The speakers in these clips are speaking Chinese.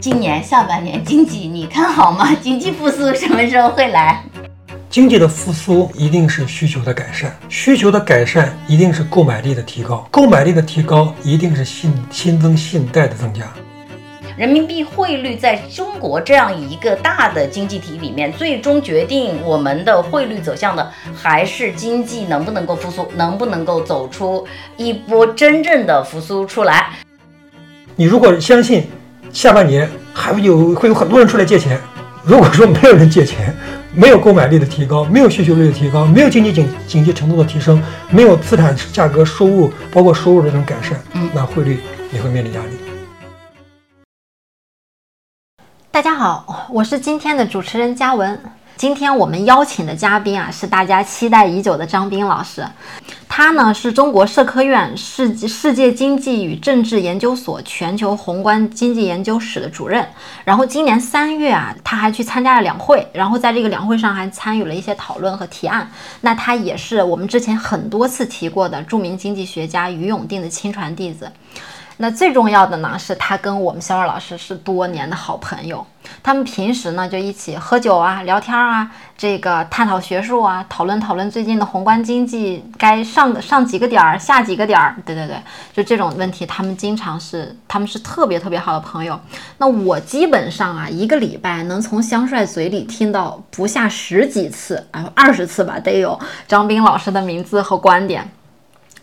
今年下半年经济你看好吗？经济复苏什么时候会来？经济的复苏一定是需求的改善，需求的改善一定是购买力的提高，购买力的提高一定是信新增信贷的增加。人民币汇率在中国这样一个大的经济体里面，最终决定我们的汇率走向的，还是经济能不能够复苏，能不能够走出一波真正的复苏出来。你如果相信下半年还会有会有很多人出来借钱，如果说没有人借钱，没有购买力的提高，没有需求率的提高，没有经济景景气程度的提升，没有资产价格收入包括收入的这种改善，嗯那汇率也会面临压力。大家好，我是今天的主持人嘉文。今天我们邀请的嘉宾啊，是大家期待已久的张斌老师。他呢是中国社科院世世界经济与政治研究所全球宏观经济研究室的主任。然后今年三月啊，他还去参加了两会，然后在这个两会上还参与了一些讨论和提案。那他也是我们之前很多次提过的著名经济学家于永定的亲传弟子。那最重要的呢，是他跟我们肖二老师是多年的好朋友。他们平时呢就一起喝酒啊、聊天啊，这个探讨学术啊，讨论讨论最近的宏观经济该上上几个点儿、下几个点儿。对对对，就这种问题，他们经常是他们是特别特别好的朋友。那我基本上啊，一个礼拜能从香帅嘴里听到不下十几次啊，二十次吧，得有张斌老师的名字和观点。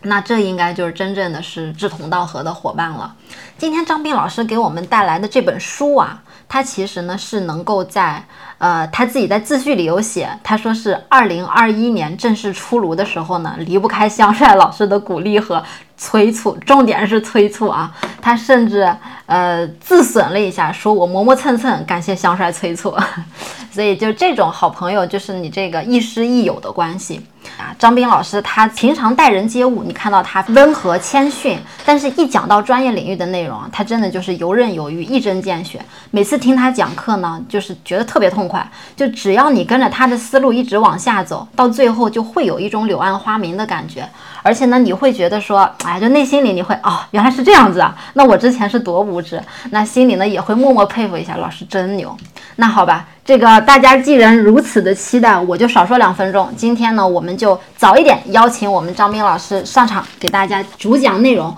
那这应该就是真正的是志同道合的伙伴了。今天张斌老师给我们带来的这本书啊，它其实呢是能够在呃他自己在自序里有写，他说是二零二一年正式出炉的时候呢，离不开香帅老师的鼓励和催促，重点是催促啊。他甚至呃自损了一下，说我磨磨蹭蹭，感谢香帅催促。所以就这种好朋友，就是你这个亦师亦友的关系啊。张斌老师他平常待人接物，你看到他温和谦逊，但是一讲到专业领域的内容啊，他真的就是游刃有余，一针见血。每次听他讲课呢，就是觉得特别痛快。就只要你跟着他的思路一直往下走，到最后就会有一种柳暗花明的感觉。而且呢，你会觉得说，哎，就内心里你会哦，原来是这样子啊，那我之前是多无知。那心里呢也会默默佩服一下，老师真牛。那好吧，这个大家既然如此的期待，我就少说两分钟。今天呢，我们就早一点邀请我们张斌老师上场，给大家主讲内容。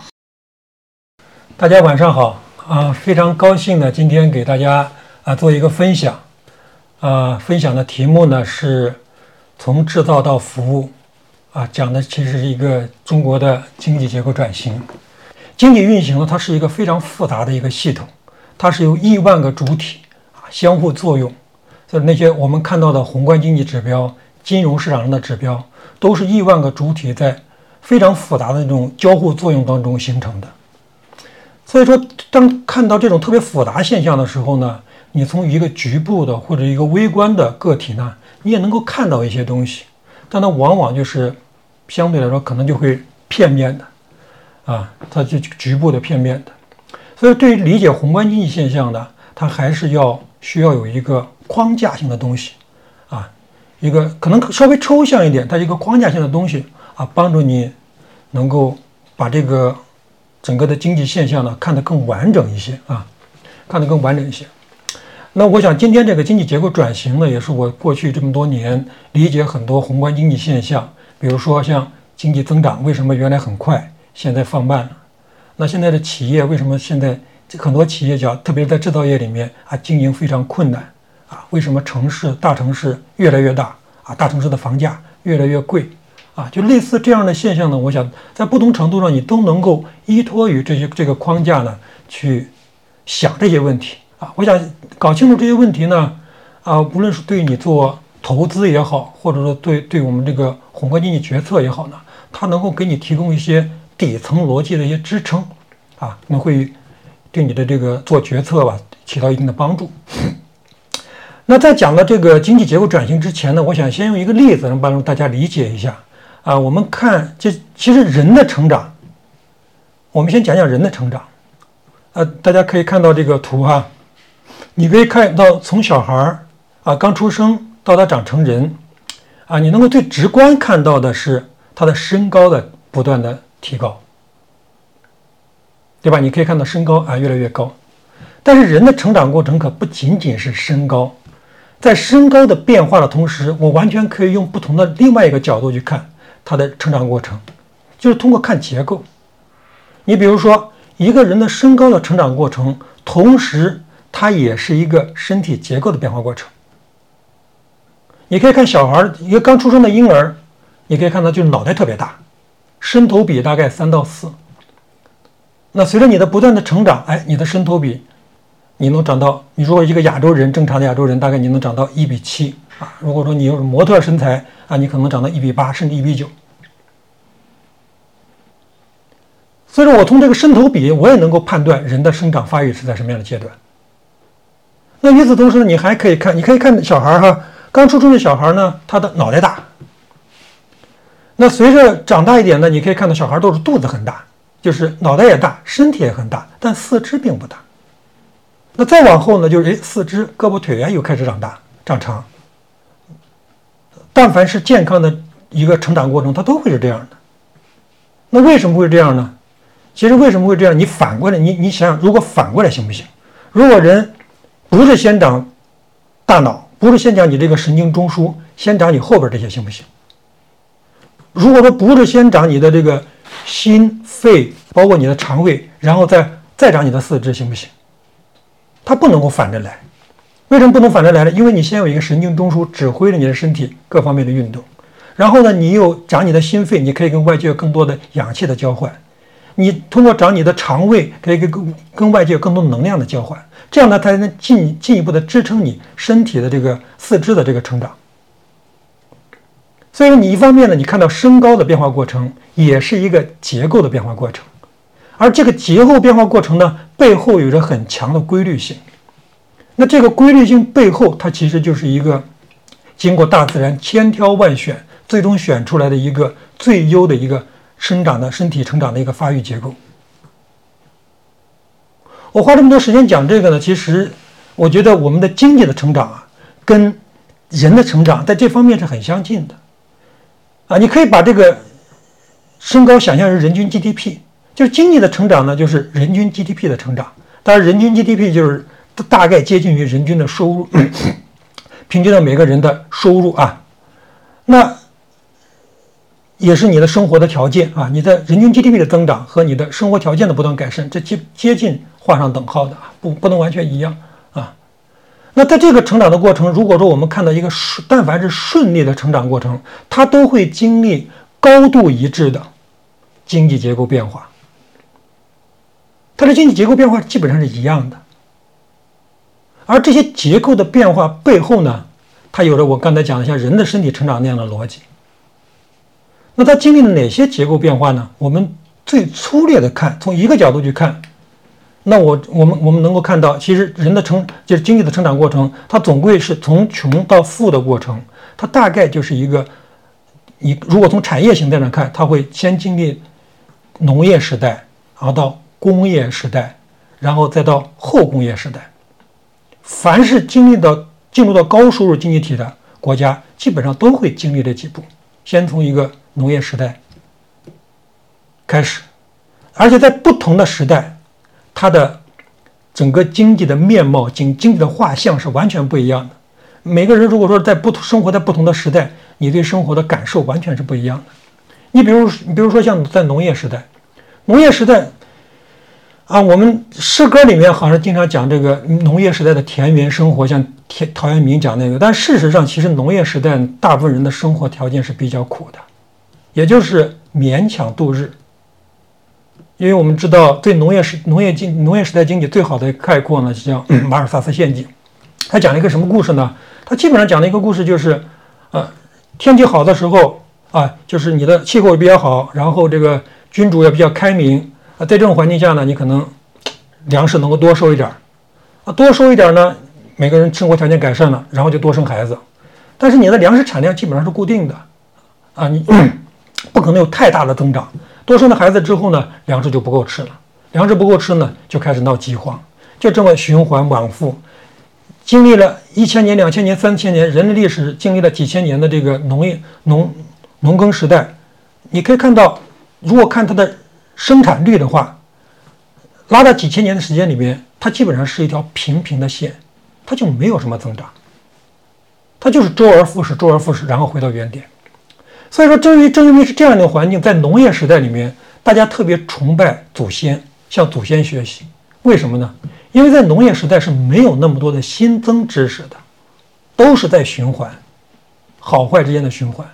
大家晚上好啊，非常高兴呢，今天给大家啊做一个分享，啊，分享的题目呢是从制造到服务，啊，讲的其实是一个中国的经济结构转型。经济运行呢，它是一个非常复杂的一个系统，它是由亿万个主体啊相互作用，所以那些我们看到的宏观经济指标、金融市场上的指标，都是亿万个主体在非常复杂的那种交互作用当中形成的。所以说，当看到这种特别复杂现象的时候呢，你从一个局部的或者一个微观的个体呢，你也能够看到一些东西，但它往往就是相对来说可能就会片面的，啊，它就局部的片面的。所以，对于理解宏观经济现象呢，它还是要需要有一个框架性的东西，啊，一个可能稍微抽象一点，它一个框架性的东西啊，帮助你能够把这个。整个的经济现象呢，看得更完整一些啊，看得更完整一些。那我想今天这个经济结构转型呢，也是我过去这么多年理解很多宏观经济现象，比如说像经济增长为什么原来很快，现在放慢了？那现在的企业为什么现在很多企业讲，特别是在制造业里面啊，经营非常困难啊？为什么城市大城市越来越大啊？大城市的房价越来越贵？啊，就类似这样的现象呢，我想在不同程度上，你都能够依托于这些这个框架呢，去想这些问题啊。我想搞清楚这些问题呢，啊，无论是对你做投资也好，或者说对对我们这个宏观经济决策也好呢，它能够给你提供一些底层逻辑的一些支撑啊，那会对你的这个做决策吧起到一定的帮助。那在讲了这个经济结构转型之前呢，我想先用一个例子，能帮助大家理解一下。啊，我们看这其实人的成长，我们先讲讲人的成长。呃，大家可以看到这个图哈，你可以看到从小孩儿啊刚出生到他长成人，啊，你能够最直观看到的是他的身高的不断的提高，对吧？你可以看到身高啊越来越高，但是人的成长过程可不仅仅是身高，在身高的变化的同时，我完全可以用不同的另外一个角度去看他的成长过程，就是通过看结构。你比如说，一个人的身高的成长过程，同时它也是一个身体结构的变化过程。你可以看小孩，一个刚出生的婴儿，你可以看到就是脑袋特别大，身头比大概三到四。那随着你的不断的成长，哎，你的身头比你能长到，你如果一个亚洲人，正常的亚洲人，大概你能长到一比七啊。如果说你有模特身材啊，你可能长到一比八，甚至一比九。所以说我从这个身头比，我也能够判断人的生长发育是在什么样的阶段。那与此同时呢，你还可以看，你可以看小孩哈，刚出生的小孩呢，他的脑袋大。那随着长大一点呢，你可以看到小孩都是肚子很大，就是脑袋也大，身体也很大，但四肢并不大。那再往后呢，就是诶，四肢、胳膊腿啊又开始长大、长长。但凡是健康的一个成长过程，它都会是这样的。那为什么会这样呢？其实为什么会这样？你反过来，你你想想，如果反过来行不行？如果人不是先长大脑，不是先长你这个神经中枢，先长你后边这些行不行？如果说不是先长你的这个心肺，包括你的肠胃，然后再再长你的四肢，行不行？它不能够反着来。为什么不能反着来呢？因为你先有一个神经中枢指挥着你的身体各方面的运动，然后呢，你又长你的心肺，你可以跟外界有更多的氧气的交换。你通过长你的肠胃，可以跟跟外界有更多能量的交换，这样呢，才能进进一步的支撑你身体的这个四肢的这个成长。所以说，你一方面呢，你看到身高的变化过程，也是一个结构的变化过程，而这个结构变化过程呢，背后有着很强的规律性。那这个规律性背后，它其实就是一个经过大自然千挑万选，最终选出来的一个最优的一个。生长的身体成长的一个发育结构。我花这么多时间讲这个呢，其实我觉得我们的经济的成长啊，跟人的成长在这方面是很相近的。啊，你可以把这个身高想象成人均 GDP，就是经济的成长呢，就是人均 GDP 的成长。当然，人均 GDP 就是大概接近于人均的收入，平均到每个人的收入啊。那也是你的生活的条件啊，你的人均 GDP 的增长和你的生活条件的不断改善，这接接近画上等号的啊，不不能完全一样啊。那在这个成长的过程，如果说我们看到一个顺，但凡是顺利的成长过程，它都会经历高度一致的经济结构变化，它的经济结构变化基本上是一样的。而这些结构的变化背后呢，它有着我刚才讲的像人的身体成长那样的逻辑。那它经历了哪些结构变化呢？我们最粗略的看，从一个角度去看，那我我们我们能够看到，其实人的成就是经济的成长过程，它总归是从穷到富的过程，它大概就是一个，你如果从产业形态上看，它会先经历农业时代，然后到工业时代，然后再到后工业时代。凡是经历到进入到高收入经济体的国家，基本上都会经历这几步，先从一个。农业时代开始，而且在不同的时代，它的整个经济的面貌、经经济的画像是完全不一样的。每个人如果说在不同生活在不同的时代，你对生活的感受完全是不一样的。你比如，你比如说像在农业时代，农业时代啊，我们诗歌里面好像经常讲这个农业时代的田园生活，像田陶渊明讲那个。但事实上，其实农业时代大部分人的生活条件是比较苦的。也就是勉强度日，因为我们知道，对农业时农业经农业时代经济最好的概括呢，是叫马尔萨斯陷阱。他讲了一个什么故事呢？他基本上讲了一个故事，就是，呃，天气好的时候啊，就是你的气候比较好，然后这个君主也比较开明啊，在这种环境下呢，你可能粮食能够多收一点儿啊，多收一点儿呢，每个人生活条件改善了，然后就多生孩子。但是你的粮食产量基本上是固定的啊，你。不可能有太大的增长，多生了孩子之后呢，粮食就不够吃了，粮食不够吃呢，就开始闹饥荒，就这么循环往复，经历了一千年、两千年、三千年，人类历史经历了几千年的这个农业农农耕时代，你可以看到，如果看它的生产率的话，拉到几千年的时间里面，它基本上是一条平平的线，它就没有什么增长，它就是周而复始，周而复始，然后回到原点。所以说，正因为正因为是这样的环境，在农业时代里面，大家特别崇拜祖先，向祖先学习。为什么呢？因为在农业时代是没有那么多的新增知识的，都是在循环，好坏之间的循环。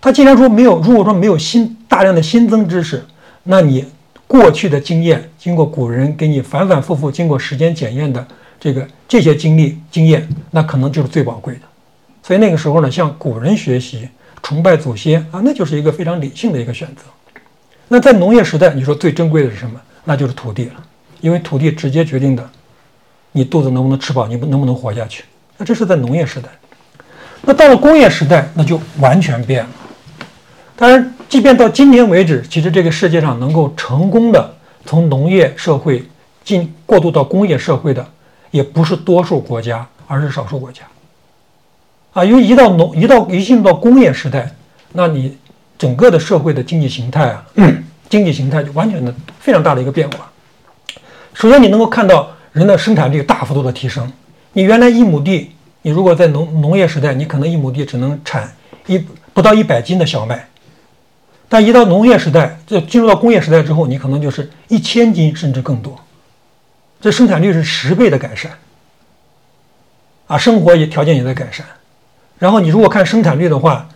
他既然说没有，如果说没有新大量的新增知识，那你过去的经验，经过古人给你反反复复经过时间检验的这个这些经历经验，那可能就是最宝贵的。所以那个时候呢，向古人学习。崇拜祖先啊，那就是一个非常理性的一个选择。那在农业时代，你说最珍贵的是什么？那就是土地了，因为土地直接决定的你肚子能不能吃饱，你能不能活下去。那这是在农业时代。那到了工业时代，那就完全变了。当然，即便到今天为止，其实这个世界上能够成功的从农业社会进过渡到工业社会的，也不是多数国家，而是少数国家。啊，因为一到农一到一进入到工业时代，那你整个的社会的经济形态啊，经济形态就完全的非常大的一个变化。首先，你能够看到人的生产率大幅度的提升。你原来一亩地，你如果在农农业时代，你可能一亩地只能产一不到一百斤的小麦，但一到农业时代，这进入到工业时代之后，你可能就是一千斤甚至更多，这生产率是十倍的改善。啊，生活也条件也在改善。然后你如果看生产率的话，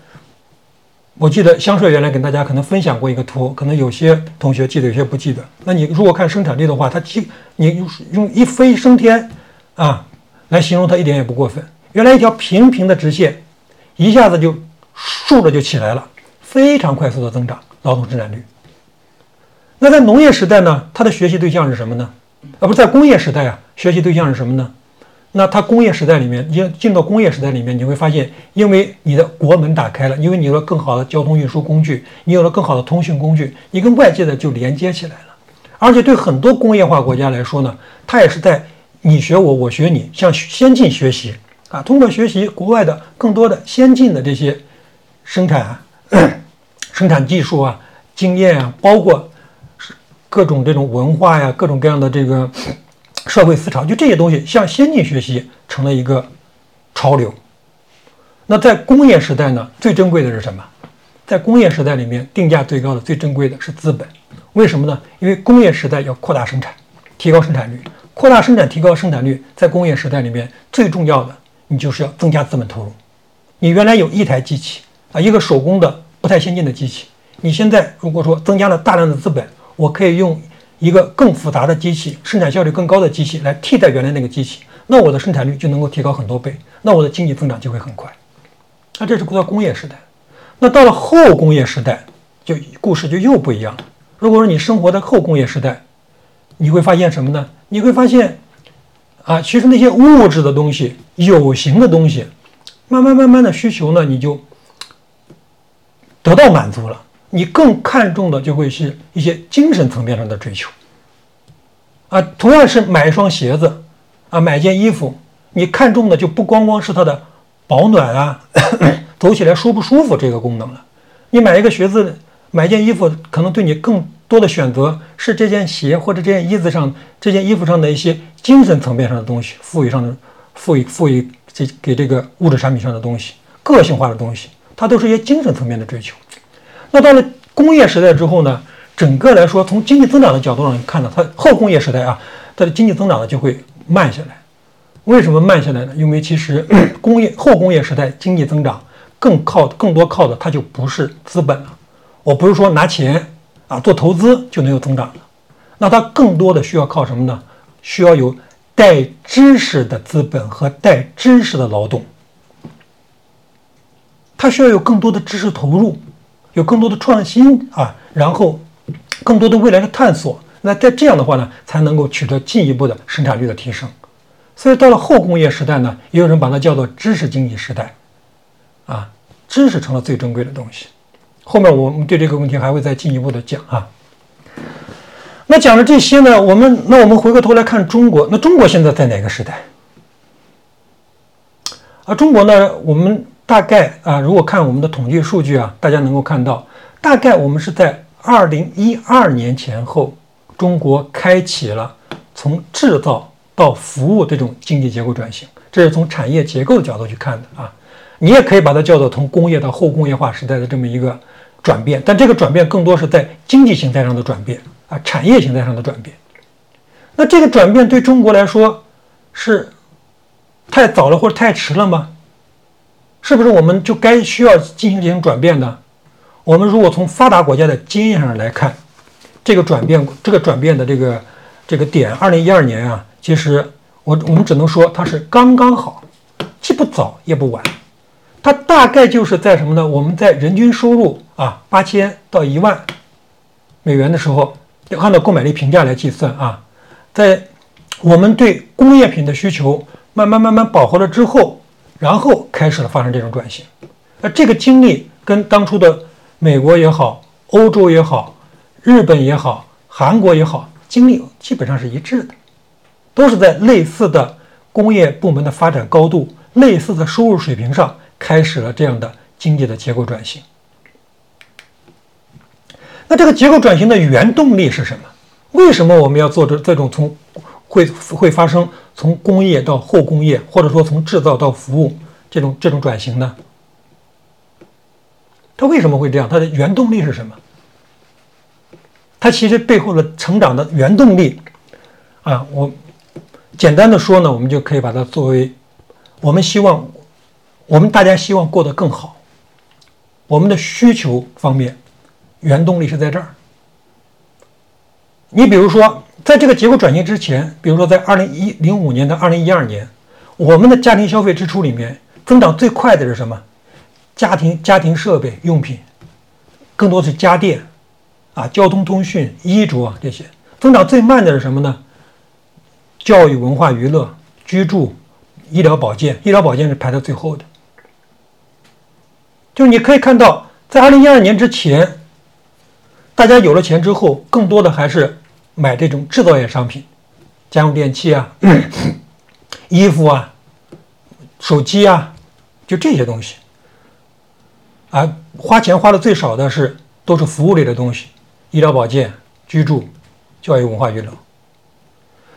我记得香帅原来跟大家可能分享过一个图，可能有些同学记得，有些不记得。那你如果看生产率的话，它基你用用一飞升天啊来形容它一点也不过分。原来一条平平的直线，一下子就竖着就起来了，非常快速的增长劳动生产率。那在农业时代呢，它的学习对象是什么呢？啊，不在工业时代啊，学习对象是什么呢？那它工业时代里面，进进到工业时代里面，你会发现，因为你的国门打开了，因为你有了更好的交通运输工具，你有了更好的通讯工具，你跟外界的就连接起来了。而且对很多工业化国家来说呢，它也是在你学我，我学你，向先进学习啊，通过学习国外的更多的先进的这些生产、生产技术啊、经验啊，包括各种这种文化呀，各种各样的这个。社会思潮就这些东西向先进学习成了一个潮流。那在工业时代呢，最珍贵的是什么？在工业时代里面，定价最高的、最珍贵的是资本。为什么呢？因为工业时代要扩大生产，提高生产率。扩大生产、提高生产率，在工业时代里面最重要的，你就是要增加资本投入。你原来有一台机器啊，一个手工的不太先进的机器，你现在如果说增加了大量的资本，我可以用。一个更复杂的机器，生产效率更高的机器来替代原来那个机器，那我的生产率就能够提高很多倍，那我的经济增长就会很快。那这是到工业时代，那到了后工业时代，就故事就又不一样了。如果说你生活在后工业时代，你会发现什么呢？你会发现，啊，其实那些物质的东西、有形的东西，慢慢慢慢的需求呢，你就得到满足了。你更看重的就会是一些精神层面上的追求，啊，同样是买一双鞋子，啊，买件衣服，你看重的就不光光是它的保暖啊，走起来舒不舒服这个功能了。你买一个鞋子，买件衣服，可能对你更多的选择是这件鞋或者这件衣子上、这件衣服上的一些精神层面上的东西，赋予上的、赋予赋予这给这个物质产品上的东西，个性化的东西，它都是一些精神层面的追求。那到了工业时代之后呢？整个来说，从经济增长的角度上看呢，它后工业时代啊，它的经济增长呢就会慢下来。为什么慢下来呢？因为其实 工业后工业时代经济增长更靠更多靠的它就不是资本了。我不是说拿钱啊做投资就能有增长了，那它更多的需要靠什么呢？需要有带知识的资本和带知识的劳动，它需要有更多的知识投入。有更多的创新啊，然后更多的未来的探索，那在这样的话呢，才能够取得进一步的生产率的提升。所以到了后工业时代呢，也有人把它叫做知识经济时代，啊，知识成了最珍贵的东西。后面我们对这个问题还会再进一步的讲啊。那讲了这些呢，我们那我们回过头来看中国，那中国现在在哪个时代？啊，中国呢，我们。大概啊，如果看我们的统计数据啊，大家能够看到，大概我们是在二零一二年前后中国开启了从制造到服务这种经济结构转型，这是从产业结构的角度去看的啊。你也可以把它叫做从工业到后工业化时代的这么一个转变，但这个转变更多是在经济形态上的转变啊，产业形态上的转变。那这个转变对中国来说是太早了或者太迟了吗？是不是我们就该需要进行这种转变呢？我们如果从发达国家的经验上来看，这个转变，这个转变的这个这个点，二零一二年啊，其实我我们只能说它是刚刚好，既不早也不晚。它大概就是在什么呢？我们在人均收入啊八千到一万美元的时候，要按照购买力评价来计算啊，在我们对工业品的需求慢慢慢慢饱和了之后，然后开始了发生这种转型。那这个经历跟当初的美国也好、欧洲也好、日本也好、韩国也好，经历基本上是一致的，都是在类似的工业部门的发展高度、类似的收入水平上。开始了这样的经济的结构转型。那这个结构转型的原动力是什么？为什么我们要做这这种从会会发生从工业到后工业，或者说从制造到服务这种这种转型呢？它为什么会这样？它的原动力是什么？它其实背后的成长的原动力啊，我简单的说呢，我们就可以把它作为我们希望。我们大家希望过得更好，我们的需求方面，原动力是在这儿。你比如说，在这个结构转型之前，比如说在二零一零五年到二零一二年，我们的家庭消费支出里面增长最快的是什么？家庭家庭设备用品，更多是家电，啊，交通通讯、衣着这些。增长最慢的是什么呢？教育、文化、娱乐、居住、医疗保健，医疗保健是排在最后的。就你可以看到，在二零一二年之前，大家有了钱之后，更多的还是买这种制造业商品，家用电器啊、衣服啊、手机啊，就这些东西。啊，花钱花的最少的是都是服务类的东西，医疗保健、居住、教育、文化、娱乐。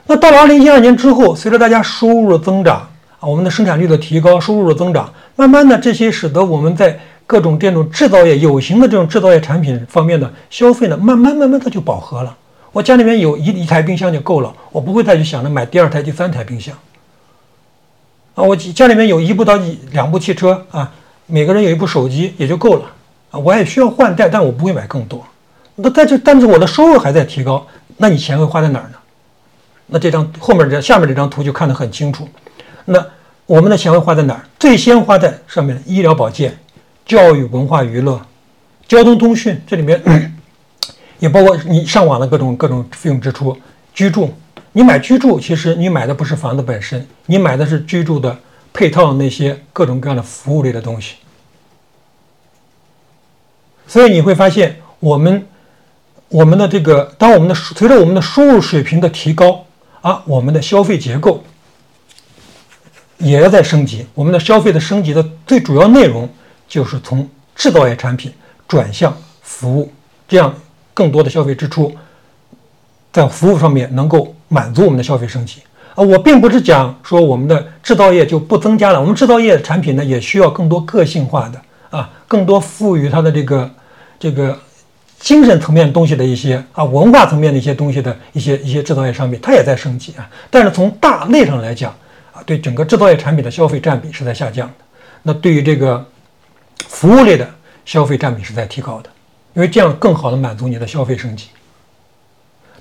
那到了二零一二年之后，随着大家收入的增长啊，我们的生产率的提高，收入的增长，慢慢的这些使得我们在各种这种制造业有形的这种制造业产品方面的消费呢，慢慢慢慢它就饱和了。我家里面有一一台冰箱就够了，我不会再去想着买第二台、第三台冰箱。啊，我家里面有一部到两部汽车啊，每个人有一部手机也就够了啊。我也需要换代，但我不会买更多。那但是，但是我的收入还在提高，那你钱会花在哪儿呢？那这张后面这下面这张图就看得很清楚。那我们的钱会花在哪儿？最先花在上面医疗保健。教育、文化、娱乐、交通、通讯，这里面 也包括你上网的各种各种费用支出。居住，你买居住，其实你买的不是房子本身，你买的是居住的配套那些各种各样的服务类的东西。所以你会发现，我们我们的这个，当我们的随着我们的收入水平的提高啊，我们的消费结构也要在升级。我们的消费的升级的最主要内容。就是从制造业产品转向服务，这样更多的消费支出在服务上面能够满足我们的消费升级啊！我并不是讲说我们的制造业就不增加了，我们制造业产品呢也需要更多个性化的啊，更多赋予它的这个这个精神层面东西的一些啊文化层面的一些东西的一些一些制造业商品，它也在升级啊。但是从大类上来讲啊，对整个制造业产品的消费占比是在下降的。那对于这个。服务类的消费占比是在提高的，因为这样更好的满足你的消费升级。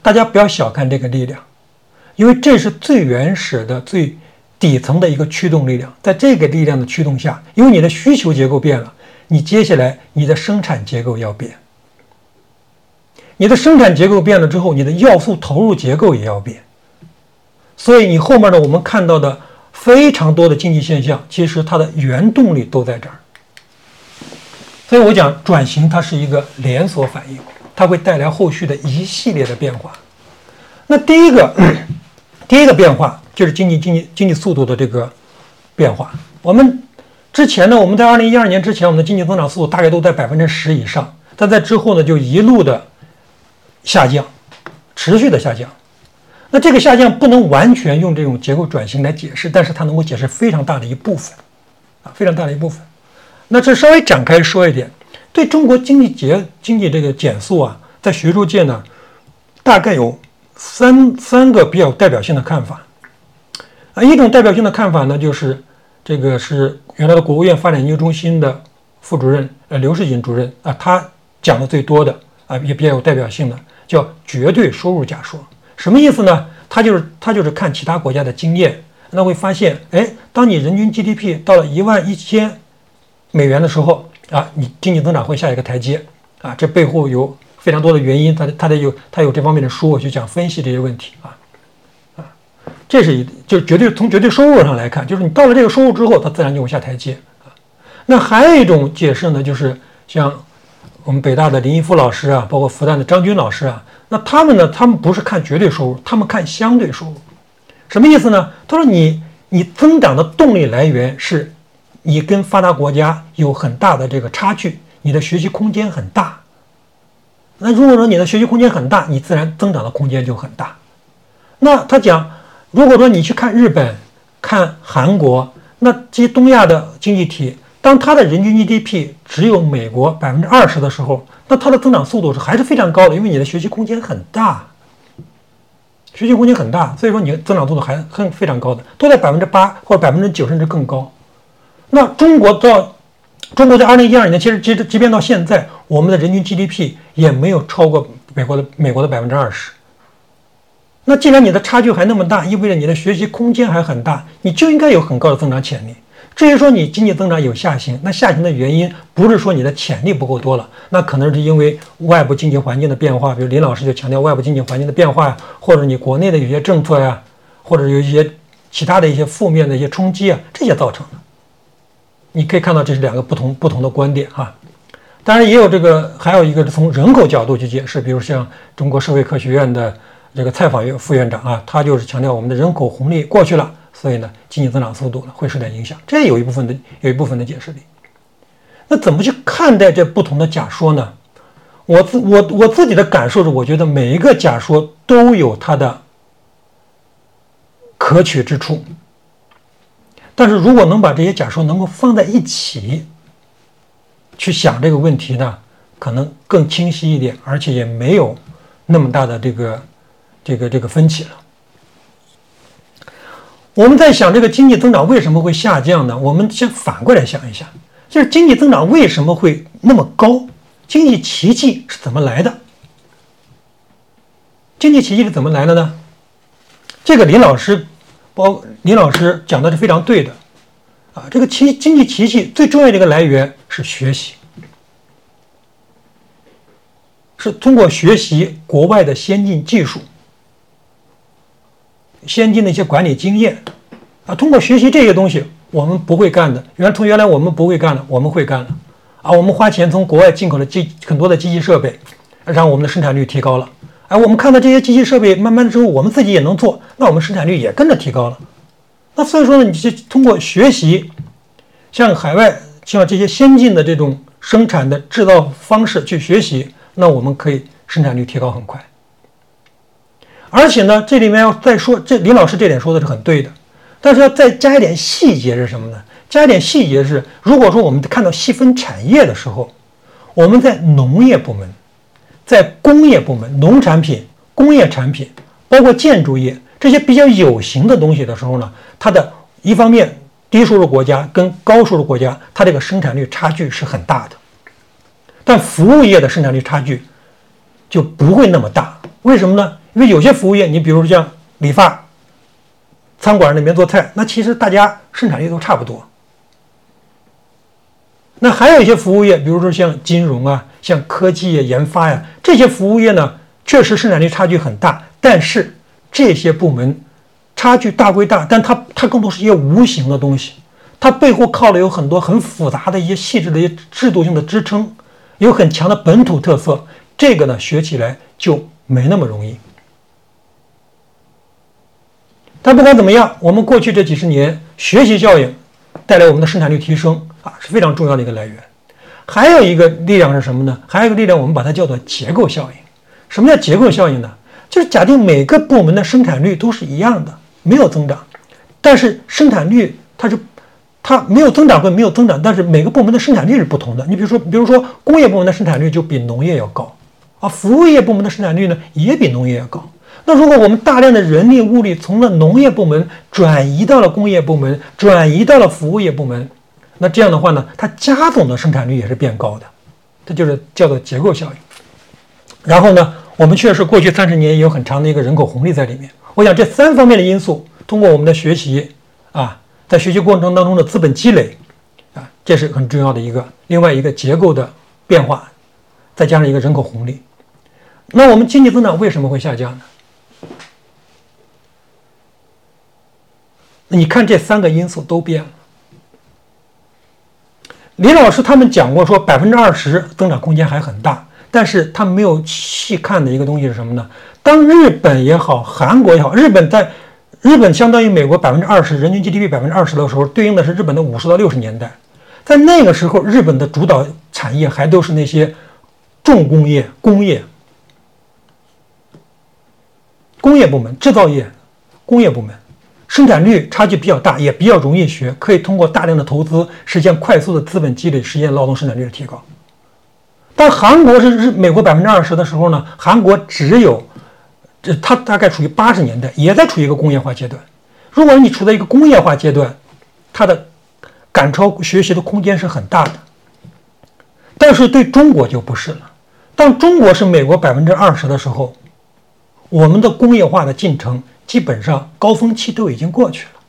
大家不要小看这个力量，因为这是最原始的、最底层的一个驱动力量。在这个力量的驱动下，因为你的需求结构变了，你接下来你的生产结构要变。你的生产结构变了之后，你的要素投入结构也要变。所以你后面的我们看到的非常多的经济现象，其实它的原动力都在这儿。所以我讲转型，它是一个连锁反应，它会带来后续的一系列的变化。那第一个，第一个变化就是经济经济经济速度的这个变化。我们之前呢，我们在二零一二年之前，我们的经济增长速度大概都在百分之十以上，但在之后呢，就一路的下降，持续的下降。那这个下降不能完全用这种结构转型来解释，但是它能够解释非常大的一部分，啊，非常大的一部分。那这稍微展开说一点，对中国经济结经济这个减速啊，在学术界呢，大概有三三个比较代表性的看法。啊，一种代表性的看法呢，就是这个是原来的国务院发展研究中心的副主任呃刘世锦主任啊，他讲的最多的啊，也比较有代表性的，叫绝对收入假说。什么意思呢？他就是他就是看其他国家的经验，那会发现，哎，当你人均 GDP 到了一万一千美元的时候啊，你经济增长会下一个台阶啊。这背后有非常多的原因，他他得有他有这方面的书，我就讲分析这些问题啊啊。这是一就绝对从绝对收入上来看，就是你到了这个收入之后，它自然就会下台阶啊。那还有一种解释呢，就是像我们北大的林毅夫老师啊，包括复旦的张军老师啊。那他们呢？他们不是看绝对收入，他们看相对收入。什么意思呢？他说你你增长的动力来源是，你跟发达国家有很大的这个差距，你的学习空间很大。那如果说你的学习空间很大，你自然增长的空间就很大。那他讲，如果说你去看日本、看韩国，那这些东亚的经济体。当它的人均 GDP 只有美国百分之二十的时候，那它的增长速度是还是非常高的，因为你的学习空间很大，学习空间很大，所以说你增长速度还很非常高的，都在百分之八或者百分之九甚至更高。那中国到中国在二零一二年，其实即即便到现在，我们的人均 GDP 也没有超过美国的美国的百分之二十。那既然你的差距还那么大，意味着你的学习空间还很大，你就应该有很高的增长潜力。至于说你经济增长有下行，那下行的原因不是说你的潜力不够多了，那可能是因为外部经济环境的变化，比如林老师就强调外部经济环境的变化呀，或者你国内的有些政策呀，或者有一些其他的一些负面的一些冲击啊，这些造成的。你可以看到这是两个不同不同的观点哈。当然也有这个，还有一个是从人口角度去解释，比如像中国社会科学院的这个蔡访院副院长啊，他就是强调我们的人口红利过去了。所以呢，经济增长速度呢会受点影响，这有一部分的有一部分的解释力。那怎么去看待这不同的假说呢？我自我我自己的感受是，我觉得每一个假说都有它的可取之处。但是如果能把这些假说能够放在一起去想这个问题呢，可能更清晰一点，而且也没有那么大的这个这个这个分歧了。我们在想这个经济增长为什么会下降呢？我们先反过来想一下，就是经济增长为什么会那么高？经济奇迹是怎么来的？经济奇迹是怎么来的呢？这个林老师，包林老师讲的是非常对的，啊，这个奇经济奇迹最重要的一个来源是学习，是通过学习国外的先进技术。先进的一些管理经验，啊，通过学习这些东西，我们不会干的。原从原来我们不会干的，我们会干了，啊，我们花钱从国外进口了机很多的机器设备，让我们的生产率提高了。哎，我们看到这些机器设备慢慢的之后，我们自己也能做，那我们生产率也跟着提高了。那所以说呢，你就通过学习，向海外像这些先进的这种生产的制造方式去学习，那我们可以生产率提高很快。而且呢，这里面要再说，这李老师这点说的是很对的，但是要再加一点细节是什么呢？加一点细节是，如果说我们看到细分产业的时候，我们在农业部门、在工业部门、农产品、工业产品，包括建筑业这些比较有形的东西的时候呢，它的一方面低收入国家跟高收入国家，它这个生产率差距是很大的，但服务业的生产率差距就不会那么大，为什么呢？因为有些服务业，你比如像理发、餐馆里面做菜，那其实大家生产力都差不多。那还有一些服务业，比如说像金融啊、像科技业、研发呀这些服务业呢，确实生产力差距很大。但是这些部门差距大归大，但它它更多是一些无形的东西，它背后靠的有很多很复杂的一些细致的一些制度性的支撑，有很强的本土特色。这个呢，学起来就没那么容易。但不管怎么样，我们过去这几十年学习效应带来我们的生产率提升啊，是非常重要的一个来源。还有一个力量是什么呢？还有一个力量，我们把它叫做结构效应。什么叫结构效应呢？就是假定每个部门的生产率都是一样的，没有增长，但是生产率它是它没有增长会没有增长，但是每个部门的生产率是不同的。你比如说，比如说工业部门的生产率就比农业要高啊，服务业部门的生产率呢也比农业要高。那如果我们大量的人力物力从了农业部门转移到了工业部门，转移到了服务业部门，那这样的话呢，它加总的生产率也是变高的，这就是叫做结构效应。然后呢，我们确实过去三十年也有很长的一个人口红利在里面。我想这三方面的因素，通过我们的学习啊，在学习过程当中的资本积累啊，这是很重要的一个另外一个结构的变化，再加上一个人口红利，那我们经济增长为什么会下降呢？你看这三个因素都变了。李老师他们讲过说百分之二十增长空间还很大，但是他没有细看的一个东西是什么呢？当日本也好，韩国也好，日本在日本相当于美国百分之二十人均 GDP 百分之二十的时候，对应的是日本的五十到六十年代，在那个时候，日本的主导产业还都是那些重工业、工业、工业部门、制造业、工业部门。生产率差距比较大，也比较容易学，可以通过大量的投资实现快速的资本积累，实现劳动生产率的提高。当韩国是日美国百分之二十的时候呢，韩国只有这它大概处于八十年代，也在处于一个工业化阶段。如果你处在一个工业化阶段，它的赶超学习的空间是很大的。但是对中国就不是了。当中国是美国百分之二十的时候，我们的工业化的进程。基本上高峰期都已经过去了，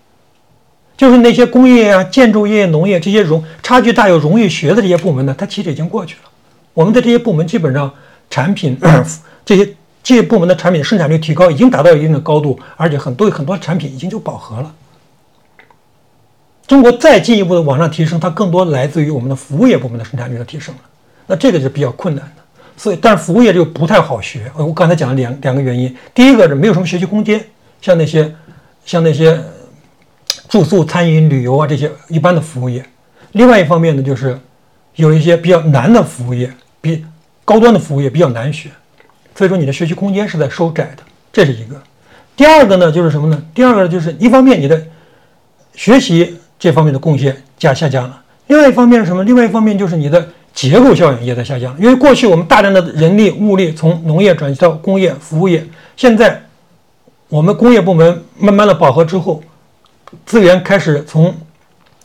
就是那些工业啊、建筑业、农业这些容差距大又容易学的这些部门呢，它其实已经过去了。我们的这些部门基本上产品这些这些部门的产品生产率提高已经达到一定的高度，而且很多很多产品已经就饱和了。中国再进一步的往上提升，它更多来自于我们的服务业部门的生产率的提升了。那这个是比较困难的，所以但是服务业就不太好学。我刚才讲了两两个原因，第一个是没有什么学习空间。像那些，像那些住宿、餐饮、旅游啊这些一般的服务业，另外一方面呢，就是有一些比较难的服务业，比高端的服务业比较难学，所以说你的学习空间是在收窄的，这是一个。第二个呢，就是什么呢？第二个就是一方面你的学习这方面的贡献加下降了，另外一方面是什么？另外一方面就是你的结构效应也在下降，因为过去我们大量的人力物力从农业转移到工业服务业，现在。我们工业部门慢慢的饱和之后，资源开始从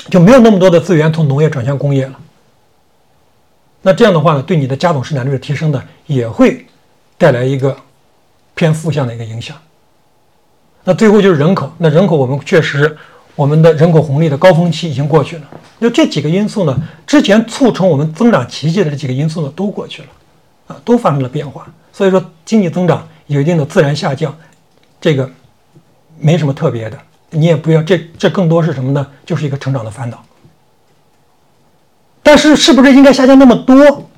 就没有那么多的资源从农业转向工业了。那这样的话呢，对你的加总生产率的提升呢，也会带来一个偏负向的一个影响。那最后就是人口，那人口我们确实我们的人口红利的高峰期已经过去了。就这几个因素呢，之前促成我们增长奇迹的这几个因素呢，都过去了，啊，都发生了变化。所以说经济增长有一定的自然下降。这个没什么特别的，你也不要这这更多是什么呢？就是一个成长的烦恼。但是是不是应该下降那么多？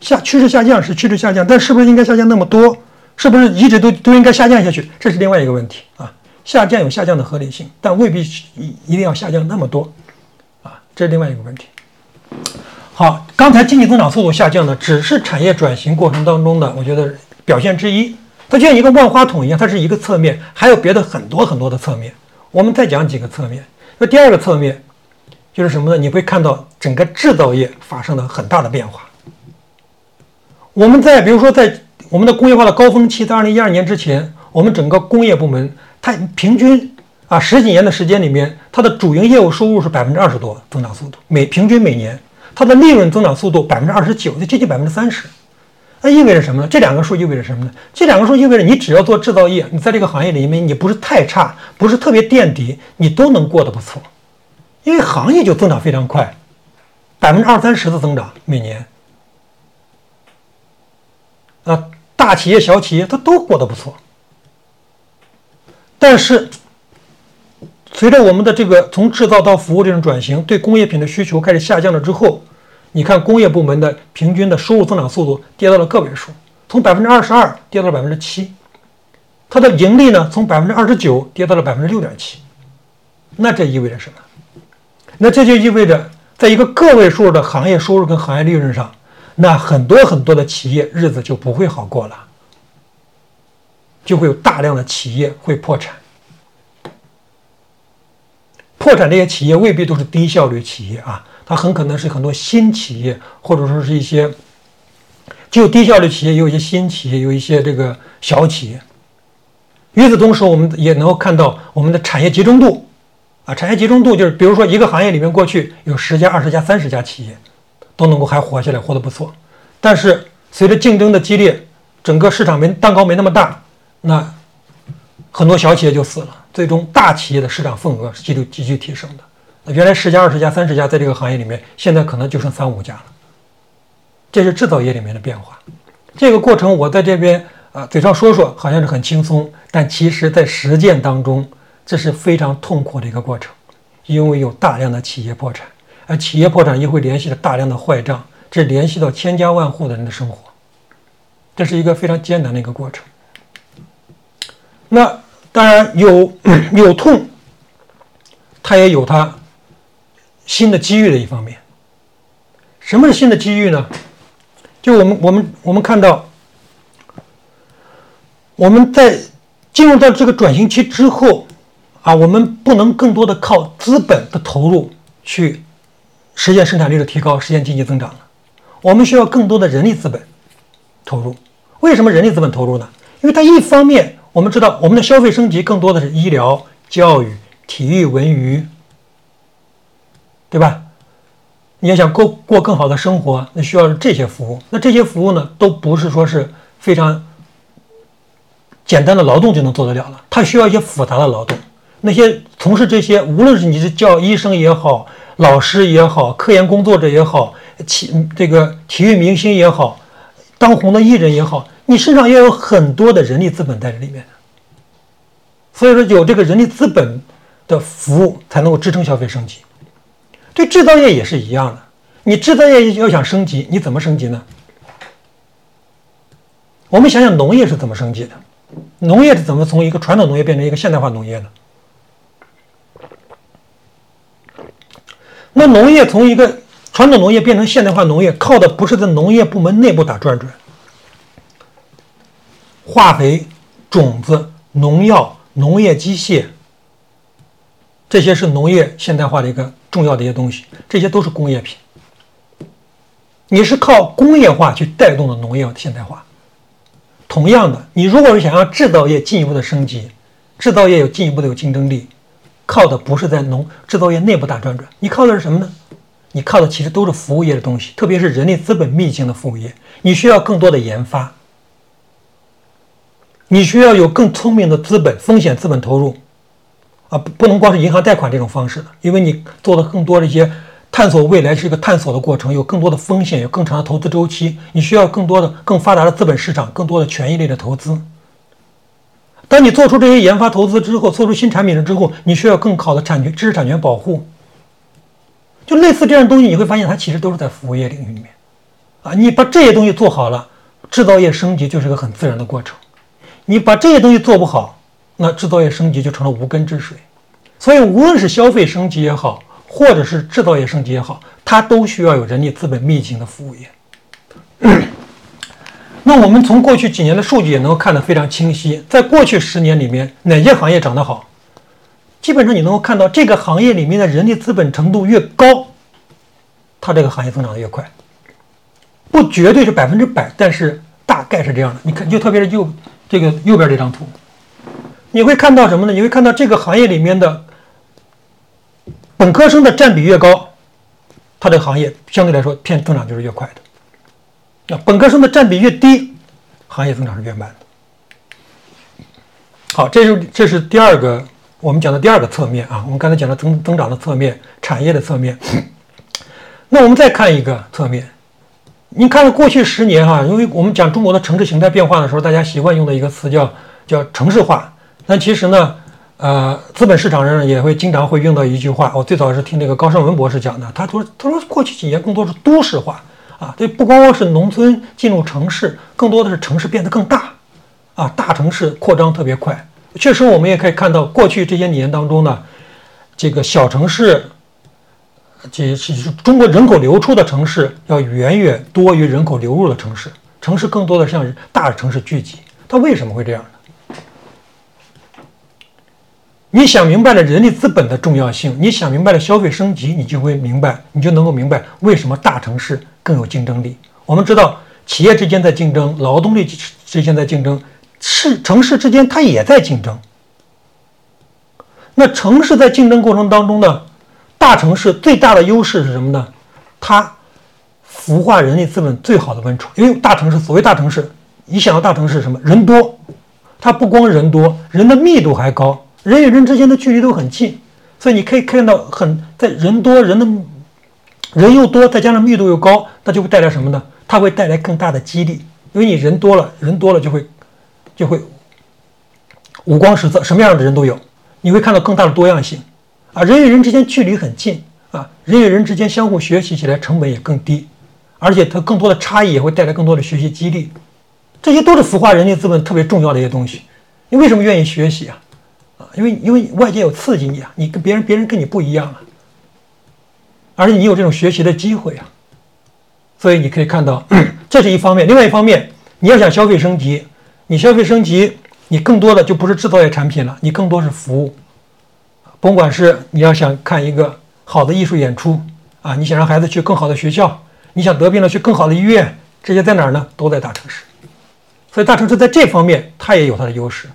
下趋势下降是趋势下降，但是不是应该下降那么多？是不是一直都都应该下降下去？这是另外一个问题啊。下降有下降的合理性，但未必一一定要下降那么多啊。这是另外一个问题。好，刚才经济增长速度下降呢，只是产业转型过程当中的我觉得表现之一。它就像一个万花筒一样，它是一个侧面，还有别的很多很多的侧面。我们再讲几个侧面。那第二个侧面就是什么呢？你会看到整个制造业发生了很大的变化。我们在比如说在我们的工业化的高峰期，在二零一二年之前，我们整个工业部门它平均啊十几年的时间里面，它的主营业务收入是百分之二十多增长速度，每平均每年它的利润增长速度百分之二十九，就接近百分之三十。那意味着什么呢？这两个数意味着什么呢？这两个数意味着你只要做制造业，你在这个行业里面你不是太差，不是特别垫底，你都能过得不错，因为行业就增长非常快，百分之二三十的增长每年。啊，大企业、小企业它都过得不错。但是，随着我们的这个从制造到服务这种转型，对工业品的需求开始下降了之后。你看工业部门的平均的收入增长速度跌到了个位数，从百分之二十二跌到了百分之七，它的盈利呢从百分之二十九跌到了百分之六点七，那这意味着什么？那这就意味着，在一个个位数的行业收入跟行业利润上，那很多很多的企业日子就不会好过了。就会有大量的企业会破产。破产这些企业未必都是低效率企业啊，它很可能是很多新企业，或者说是一些既有低效率企业，也有一些新企业，有一些这个小企业。与此同时，我们也能够看到我们的产业集中度啊，产业集中度就是，比如说一个行业里面过去有十家、二十家、三十家企业都能够还活下来，活得不错。但是随着竞争的激烈，整个市场没蛋糕没那么大，那很多小企业就死了。最终，大企业的市场份额是急剧急剧提升的。那原来十家、二十家、三十家在这个行业里面，现在可能就剩三五家了。这是制造业里面的变化。这个过程我在这边啊嘴上说说，好像是很轻松，但其实在实践当中，这是非常痛苦的一个过程，因为有大量的企业破产，而企业破产又会联系着大量的坏账，这联系到千家万户的人的生活，这是一个非常艰难的一个过程。那。当然有 有痛，它也有它新的机遇的一方面。什么是新的机遇呢？就我们我们我们看到，我们在进入到这个转型期之后，啊，我们不能更多的靠资本的投入去实现生产力的提高，实现经济增长了。我们需要更多的人力资本投入。为什么人力资本投入呢？因为它一方面。我们知道，我们的消费升级更多的是医疗、教育、体育、文娱，对吧？你要想过过更好的生活，那需要这些服务。那这些服务呢，都不是说是非常简单的劳动就能做得了了，它需要一些复杂的劳动。那些从事这些，无论是你是叫医生也好，老师也好，科研工作者也好，体这个体育明星也好，当红的艺人也好。你身上要有很多的人力资本在这里面，所以说有这个人力资本的服务才能够支撑消费升级。对制造业也是一样的，你制造业要想升级，你怎么升级呢？我们想想农业是怎么升级的？农业是怎么从一个传统农业变成一个现代化农业的？那农业从一个传统农业变成现代化农业，靠的不是在农业部门内部打转转。化肥、种子、农药、农业机械，这些是农业现代化的一个重要的一些东西，这些都是工业品。你是靠工业化去带动的农业现代化。同样的，你如果是想让制造业进一步的升级，制造业有进一步的有竞争力，靠的不是在农制造业内部打转转，你靠的是什么呢？你靠的其实都是服务业的东西，特别是人力资本密集的服务业，你需要更多的研发。你需要有更聪明的资本，风险资本投入，啊，不不能光是银行贷款这种方式的，因为你做的更多的一些探索未来是一个探索的过程，有更多的风险，有更长的投资周期，你需要更多的更发达的资本市场，更多的权益类的投资。当你做出这些研发投资之后，做出新产品了之后，你需要更好的产权知识产权保护，就类似这样的东西，你会发现它其实都是在服务业领域里面，啊，你把这些东西做好了，制造业升级就是个很自然的过程。你把这些东西做不好，那制造业升级就成了无根之水。所以，无论是消费升级也好，或者是制造业升级也好，它都需要有人力资本密集的服务业。那我们从过去几年的数据也能够看得非常清晰，在过去十年里面，哪些行业涨得好？基本上你能够看到，这个行业里面的人力资本程度越高，它这个行业增长的越快。不绝对是百分之百，但是大概是这样的。你看，就特别是就。这个右边这张图，你会看到什么呢？你会看到这个行业里面的本科生的占比越高，它的行业相对来说偏增长就是越快的。那本科生的占比越低，行业增长是越慢的。好，这是这是第二个我们讲的第二个侧面啊。我们刚才讲了增增长的侧面，产业的侧面。那我们再看一个侧面。你看过去十年哈，因为我们讲中国的城市形态变化的时候，大家习惯用的一个词叫叫城市化。但其实呢，呃，资本市场上也会经常会用到一句话。我最早是听那个高胜文博士讲的，他说他说过去几年更多是都市化啊，这不光光是农村进入城市，更多的是城市变得更大啊，大城市扩张特别快。确实，我们也可以看到过去这些年当中呢，这个小城市。这是中国人口流出的城市要远远多于人口流入的城市，城市更多的像大城市聚集。它为什么会这样呢？你想明白了人力资本的重要性，你想明白了消费升级，你就会明白，你就能够明白为什么大城市更有竞争力。我们知道，企业之间在竞争，劳动力之间在竞争，市城市之间它也在竞争。那城市在竞争过程当中呢，大城市最大的优势是什么呢？它孵化人力资本最好的温床。因为大城市，所谓大城市，你想要大城市什么？人多，它不光人多，人的密度还高。人与人之间的距离都很近，所以你可以看到，很在人多人的，人又多，再加上密度又高，那就会带来什么呢？它会带来更大的激励，因为你人多了，人多了就会，就会五光十色，什么样的人都有，你会看到更大的多样性，啊，人与人之间距离很近，啊，人与人之间相互学习起来成本也更低，而且它更多的差异也会带来更多的学习激励，这些都是孵化人力资本特别重要的一些东西。你为什么愿意学习啊？因为因为外界有刺激你啊，你跟别人别人跟你不一样啊，而且你有这种学习的机会啊，所以你可以看到，这是一方面。另外一方面，你要想消费升级，你消费升级，你更多的就不是制造业产品了，你更多是服务。甭管是你要想看一个好的艺术演出啊，你想让孩子去更好的学校，你想得病了去更好的医院，这些在哪儿呢？都在大城市。所以大城市在这方面它也有它的优势。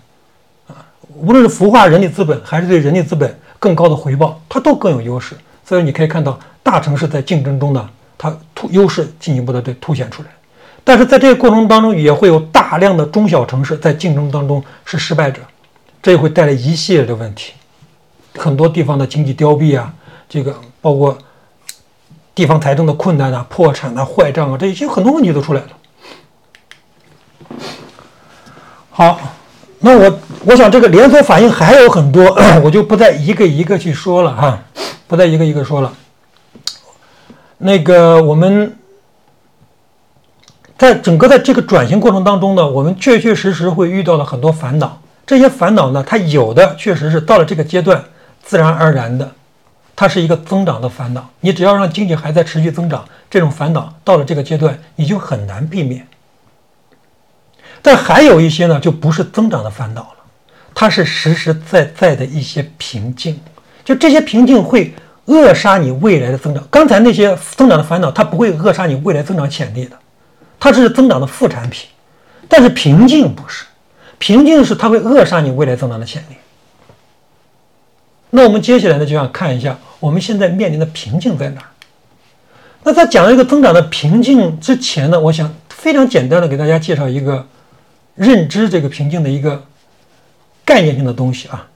无论是孵化人力资本，还是对人力资本更高的回报，它都更有优势。所以你可以看到，大城市在竞争中呢，它突优势进一步的对凸显出来。但是在这个过程当中，也会有大量的中小城市在竞争当中是失败者，这也会带来一系列的问题。很多地方的经济凋敝啊，这个包括地方财政的困难啊、破产啊、坏账啊，这已经很多问题都出来了。好。那我我想这个连锁反应还有很多，我就不再一个一个去说了哈，不再一个一个说了。那个我们在整个的这个转型过程当中呢，我们确确实实会遇到了很多烦恼。这些烦恼呢，它有的确实是到了这个阶段自然而然的，它是一个增长的烦恼。你只要让经济还在持续增长，这种烦恼到了这个阶段，你就很难避免。但还有一些呢，就不是增长的烦恼了，它是实实在在的一些瓶颈，就这些瓶颈会扼杀你未来的增长。刚才那些增长的烦恼，它不会扼杀你未来增长潜力的，它只是增长的副产品。但是瓶颈不是，瓶颈是它会扼杀你未来增长的潜力。那我们接下来呢，就要看一下我们现在面临的瓶颈在哪儿。那在讲一个增长的瓶颈之前呢，我想非常简单的给大家介绍一个。认知这个瓶颈的一个概念性的东西啊，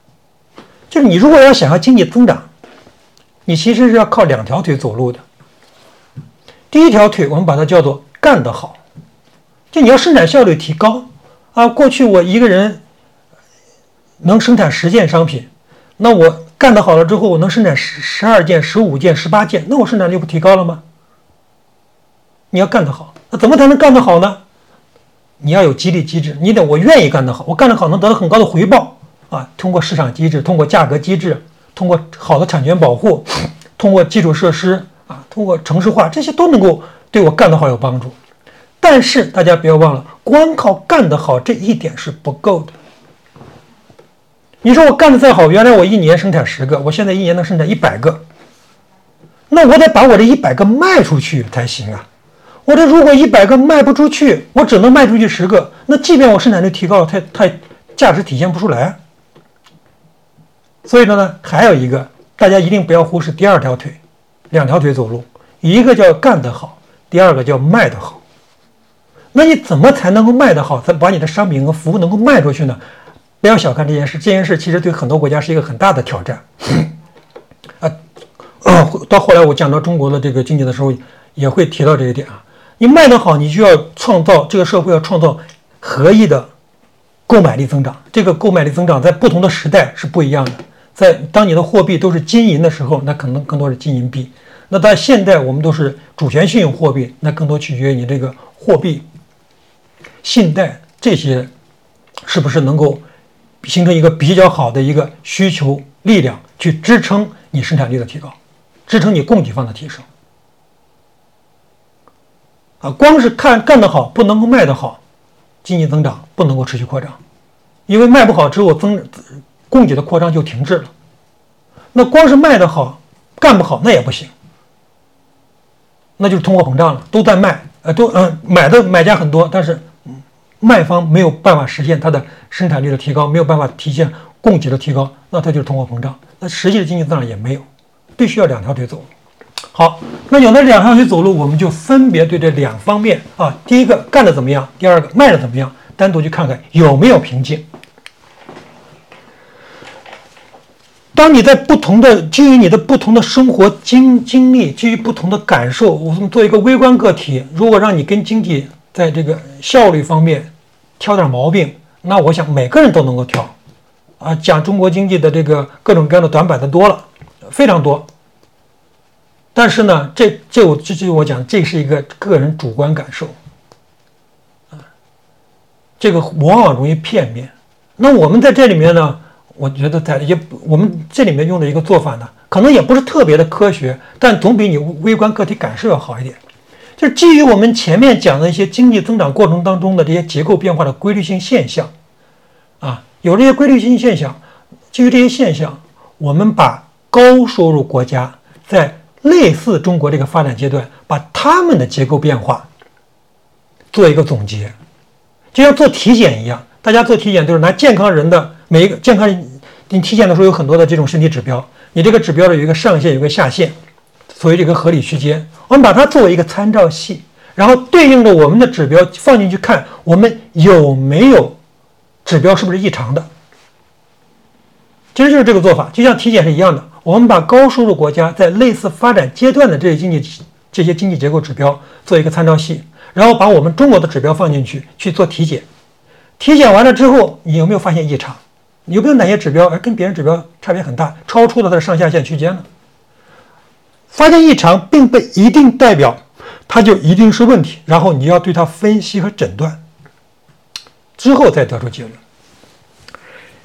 就是你如果要想要经济增长，你其实是要靠两条腿走路的。第一条腿我们把它叫做干得好，就你要生产效率提高啊。过去我一个人能生产十件商品，那我干得好了之后，我能生产十十二件、十五件、十八件，那我生产力不提高了吗？你要干得好，那怎么才能干得好呢？你要有激励机制，你得我愿意干得好，我干得好能得到很高的回报啊！通过市场机制，通过价格机制，通过好的产权保护，通过基础设施啊，通过城市化，这些都能够对我干得好有帮助。但是大家不要忘了，光靠干得好这一点是不够的。你说我干得再好，原来我一年生产十个，我现在一年能生产一百个，那我得把我这一百个卖出去才行啊！我这如果一百个卖不出去，我只能卖出去十个，那即便我生产率提高了，它它价值体现不出来。所以说呢，还有一个，大家一定不要忽视第二条腿，两条腿走路，一个叫干得好，第二个叫卖得好。那你怎么才能够卖得好，才把你的商品和服务能够卖出去呢？不要小看这件事，这件事其实对很多国家是一个很大的挑战。啊，到后来我讲到中国的这个经济的时候，也会提到这一点啊。你卖得好，你就要创造这个社会要创造合意的购买力增长。这个购买力增长在不同的时代是不一样的。在当你的货币都是金银的时候，那可能更多是金银币。那在现在我们都是主权信用货币，那更多取决于你这个货币、信贷这些是不是能够形成一个比较好的一个需求力量，去支撑你生产力的提高，支撑你供给方的提升。啊，光是看干得好不能够卖得好，经济增长不能够持续扩张，因为卖不好之后增供给的扩张就停滞了。那光是卖的好，干不好那也不行，那就是通货膨胀了，都在卖，呃，都嗯买的买家很多，但是卖方没有办法实现它的生产率的提高，没有办法体现供给的提高，那它就是通货膨胀，那实际的经济增长也没有，必须要两条腿走。好，那有了两条腿走路，我们就分别对这两方面啊，第一个干的怎么样，第二个卖的怎么样，单独去看看有没有瓶颈。当你在不同的基于你的不同的生活经经历，基于不同的感受，我们做一个微观个体，如果让你跟经济在这个效率方面挑点毛病，那我想每个人都能够挑。啊，讲中国经济的这个各种各样的短板的多了，非常多。但是呢，这这我这就我讲，这是一个个人主观感受，啊，这个往往容易片面。那我们在这里面呢，我觉得在也我们这里面用的一个做法呢，可能也不是特别的科学，但总比你微观个体感受要好一点。就是基于我们前面讲的一些经济增长过程当中的这些结构变化的规律性现象，啊，有这些规律性现象，基于这些现象，我们把高收入国家在类似中国这个发展阶段，把他们的结构变化做一个总结，就像做体检一样。大家做体检都是拿健康人的每一个健康人，你体检的时候有很多的这种身体指标，你这个指标的有一个上限，有个下限，所谓这个合理区间，我们把它作为一个参照系，然后对应着我们的指标放进去看，我们有没有指标是不是异常的？其实就是这个做法，就像体检是一样的。我们把高收入国家在类似发展阶段的这些经济这些经济结构指标做一个参照系，然后把我们中国的指标放进去去做体检。体检完了之后，你有没有发现异常？有没有哪些指标而跟别人指标差别很大，超出了它的上下限区间呢？发现异常，并不一定代表它就一定是问题。然后你要对它分析和诊断，之后再得出结论。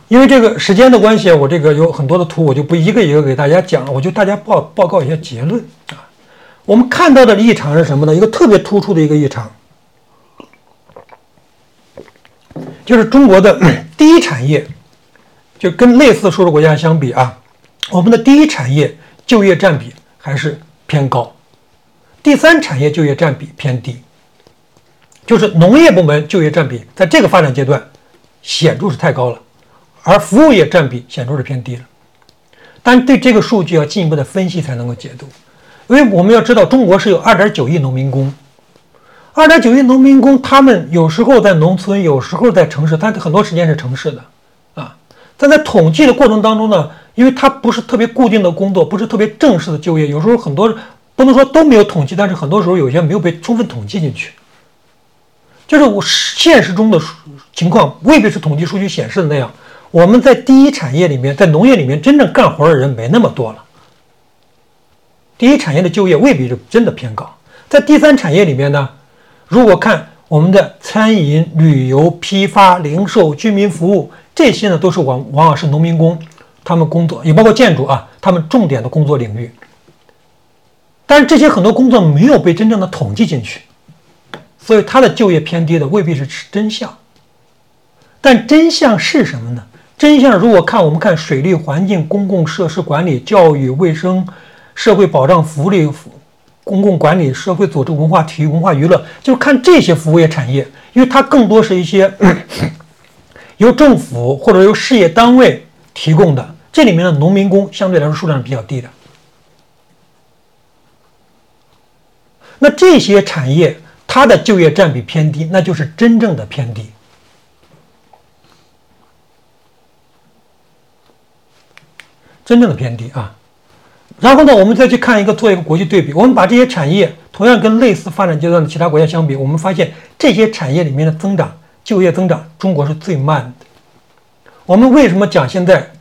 因为这个时间的关系，我这个有很多的图，我就不一个一个给大家讲了，我就大家报报告一下结论啊。我们看到的异常是什么呢？一个特别突出的一个异常，就是中国的第一产业，就跟类似收入国家相比啊，我们的第一产业就业占比还是偏高，第三产业就业占比偏低，就是农业部门就业占比在这个发展阶段显著是太高了。而服务业占比显著是偏低了，但对这个数据要进一步的分析才能够解读，因为我们要知道中国是有二点九亿农民工，二点九亿农民工，他们有时候在农村，有时候在城市，他很多时间是城市的啊。但在统计的过程当中呢，因为他不是特别固定的工作，不是特别正式的就业，有时候很多不能说都没有统计，但是很多时候有些没有被充分统计进去，就是我现实中的情况未必是统计数据显示的那样。我们在第一产业里面，在农业里面真正干活的人没那么多了。第一产业的就业未必是真的偏高。在第三产业里面呢，如果看我们的餐饮、旅游、批发、零售、居民服务这些呢，都是往往往是农民工他们工作，也包括建筑啊，他们重点的工作领域。但是这些很多工作没有被真正的统计进去，所以它的就业偏低的未必是真相。但真相是什么呢？真相如果看我们看水利环境、公共设施管理、教育卫生、社会保障福利、公共管理、社会组织文化体育文化娱乐，就看这些服务业产业，因为它更多是一些 由政府或者由事业单位提供的，这里面的农民工相对来说数量是比较低的。那这些产业它的就业占比偏低，那就是真正的偏低。真正的偏低啊，然后呢，我们再去看一个做一个国际对比，我们把这些产业同样跟类似发展阶段的其他国家相比，我们发现这些产业里面的增长、就业增长，中国是最慢的。我们为什么讲现在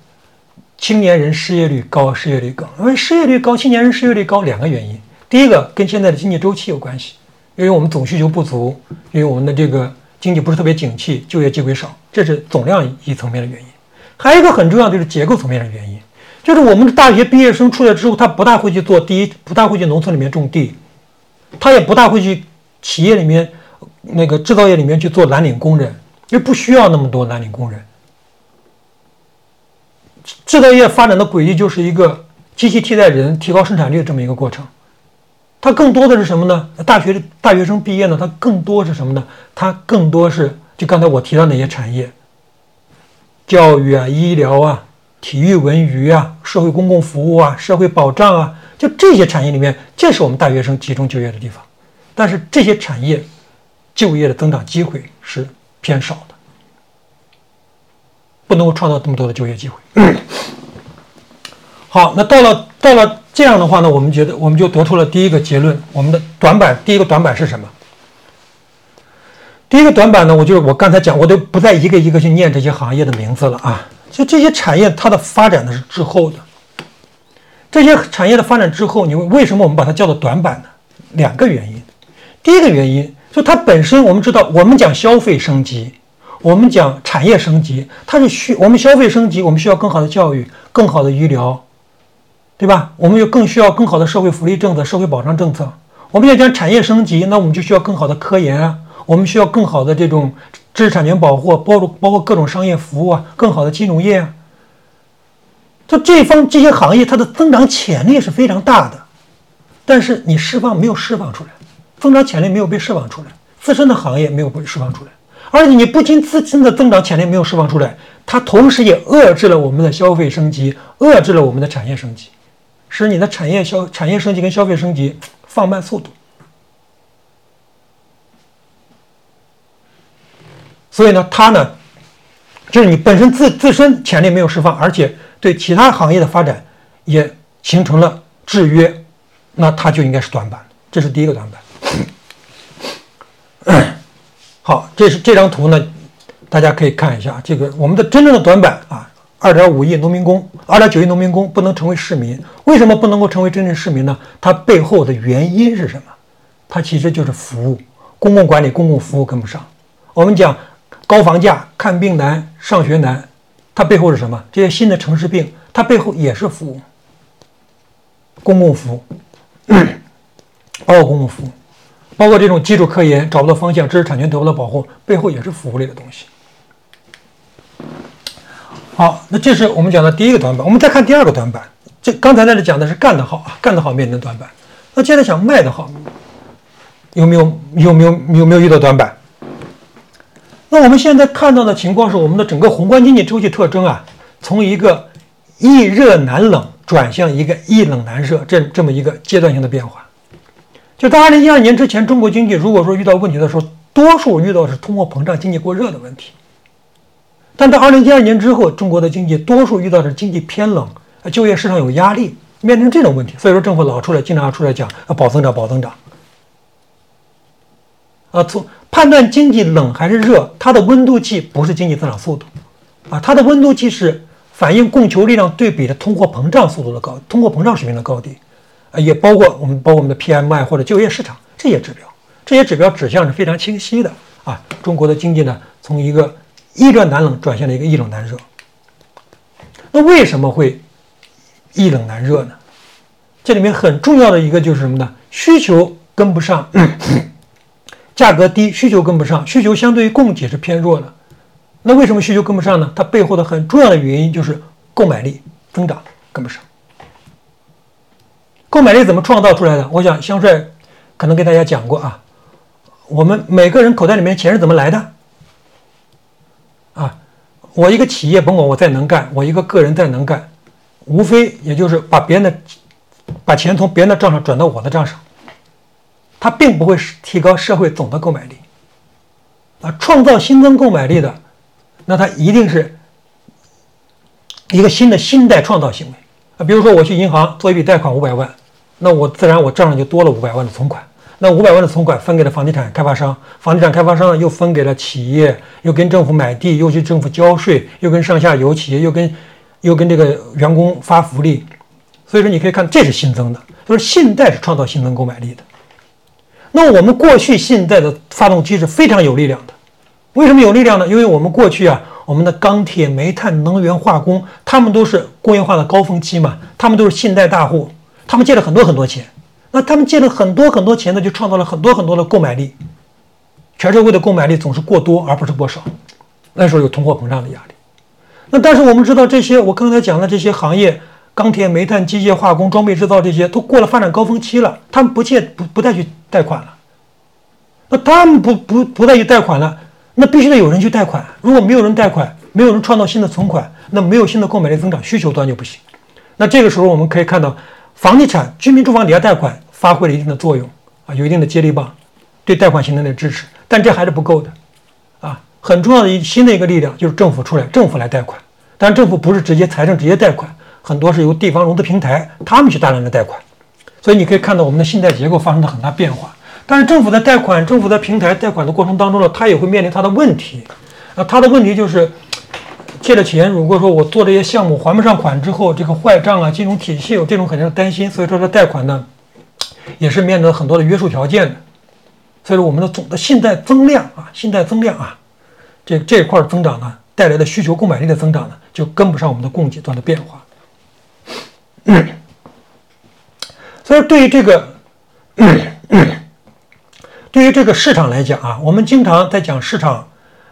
青年人失业率高、失业率高？因为失业率高、青年人失业率高两个原因，第一个跟现在的经济周期有关系，因为我们总需求不足，因为我们的这个经济不是特别景气，就业机会少，这是总量一层面的原因。还有一个很重要就是结构层面的原因。就是我们的大学毕业生出来之后，他不大会去做第一，不大会去农村里面种地，他也不大会去企业里面那个制造业里面去做蓝领工人，因为不需要那么多蓝领工人。制造业发展的轨迹就是一个机器替代人、提高生产率的这么一个过程。它更多的是什么呢？大学大学生毕业呢，它更多是什么呢？它更多是就刚才我提到那些产业，教育啊、医疗啊、体育文娱啊、社会公共服务啊、社会保障啊，就这些产业里面，这是我们大学生集中就业的地方。但是这些产业就业的增长机会是偏少的，不能够创造这么多的就业机会。好，那到了到了这样的话呢，我们觉得我们就得出了第一个结论：我们的短板，第一个短板是什么？第一个短板呢，我就是我刚才讲，我都不再一个一个去念这些行业的名字了啊。就这些产业，它的发展呢是滞后的。这些产业的发展滞后，你为什么我们把它叫做短板呢？两个原因。第一个原因，就它本身，我们知道，我们讲消费升级，我们讲产业升级，它是需我们消费升级，我们需要更好的教育，更好的医疗，对吧？我们又更需要更好的社会福利政策、社会保障政策。我们要讲产业升级，那我们就需要更好的科研啊，我们需要更好的这种知识产权保护，包括包括各种商业服务啊，更好的金融业啊。就这方这些行业，它的增长潜力是非常大的，但是你释放没有释放出来。增长潜力没有被释放出来，自身的行业没有被释放出来，而且你不仅自身的增长潜力没有释放出来，它同时也遏制了我们的消费升级，遏制了我们的产业升级，使你的产业消产业升级跟消费升级放慢速度。所以呢，它呢，就是你本身自自身潜力没有释放，而且对其他行业的发展也形成了制约，那它就应该是短板，这是第一个短板。好，这是这张图呢，大家可以看一下。这个我们的真正的短板啊，二点五亿农民工，二点九亿农民工不能成为市民，为什么不能够成为真正市民呢？它背后的原因是什么？它其实就是服务、公共管理、公共服务跟不上。我们讲高房价、看病难、上学难，它背后是什么？这些新的城市病，它背后也是服务，公共服务，包括公共服务。包括这种基础科研找不到方向，知识产权得不到保护，背后也是服务类的东西。好，那这是我们讲的第一个短板。我们再看第二个短板。这刚才那里讲的是干得好啊，干得好面临的短板。那接着想卖得好，有没有有没有有没有遇到短板？那我们现在看到的情况是，我们的整个宏观经济周期特征啊，从一个易热难冷转向一个易冷难热这这么一个阶段性的变化。就在二零一二年之前，中国经济如果说遇到问题的时候，多数遇到是通货膨胀、经济过热的问题。但在二零一二年之后，中国的经济多数遇到的是经济偏冷，就业市场有压力，面临这种问题。所以说，政府老出来，经常出来讲要保增长、保增长。啊，从判断经济冷还是热，它的温度计不是经济增长速度，啊，它的温度计是反映供求力量对比的通货膨胀速度的高，通货膨胀水平的高低啊。也包括我们，包括我们的 PMI 或者就业市场这些指标，这些指标指向是非常清晰的啊。中国的经济呢，从一个易热难冷转向了一个易冷难热。那为什么会易冷难热呢？这里面很重要的一个就是什么呢？需求跟不上，价格低，需求跟不上，需求相对于供给是偏弱的。那为什么需求跟不上呢？它背后的很重要的原因就是购买力增长跟不上。购买力怎么创造出来的？我想香帅可能给大家讲过啊。我们每个人口袋里面钱是怎么来的？啊，我一个企业，甭管我再能干，我一个个人再能干，无非也就是把别人的把钱从别人的账上转到我的账上，它并不会提高社会总的购买力。啊，创造新增购买力的，那它一定是一个新的信贷创造行为啊。比如说我去银行做一笔贷款五百万。那我自然我账上就多了五百万的存款，那五百万的存款分给了房地产开发商，房地产开发商又分给了企业，又跟政府买地，又去政府交税，又跟上下游企业，又跟又跟这个员工发福利，所以说你可以看这是新增的，就是信贷是创造新增购买力的。那我们过去信贷的发动机是非常有力量的，为什么有力量呢？因为我们过去啊，我们的钢铁、煤炭、能源、化工，他们都是工业化的高峰期嘛，他们都是信贷大户。他们借了很多很多钱，那他们借了很多很多钱呢，就创造了很多很多的购买力。全社会的购买力总是过多而不是过少，那时候有通货膨胀的压力。那但是我们知道这些，我刚才讲的这些行业，钢铁、煤炭、机械化工、装备制造这些，都过了发展高峰期了，他们不借不不再去贷款了。那他们不不不再去贷款了，那必须得有人去贷款。如果没有人贷款，没有人创造新的存款，那没有新的购买力增长，需求端就不行。那这个时候我们可以看到，房地产、居民住房抵押贷款发挥了一定的作用啊，有一定的接力棒，对贷款形成的支持。但这还是不够的，啊，很重要的一新的一个力量就是政府出来，政府来贷款。但政府不是直接财政直接贷款，很多是由地方融资平台他们去大量的贷款。所以你可以看到我们的信贷结构发生了很大变化。但是政府在贷款、政府在平台贷款的过程当中呢，它也会面临它的问题。啊，它的问题就是借了钱，如果说我做这些项目还不上款之后，这个坏账啊，金融体系有这种很大的担心。所以说这贷款呢，也是面临很多的约束条件的。所以说我们的总的信贷增量啊，信贷增量啊，这这一块增长呢，带来的需求购买力的增长呢，就跟不上我们的供给端的变化。所以对于这个，对于这个市场来讲啊，我们经常在讲市场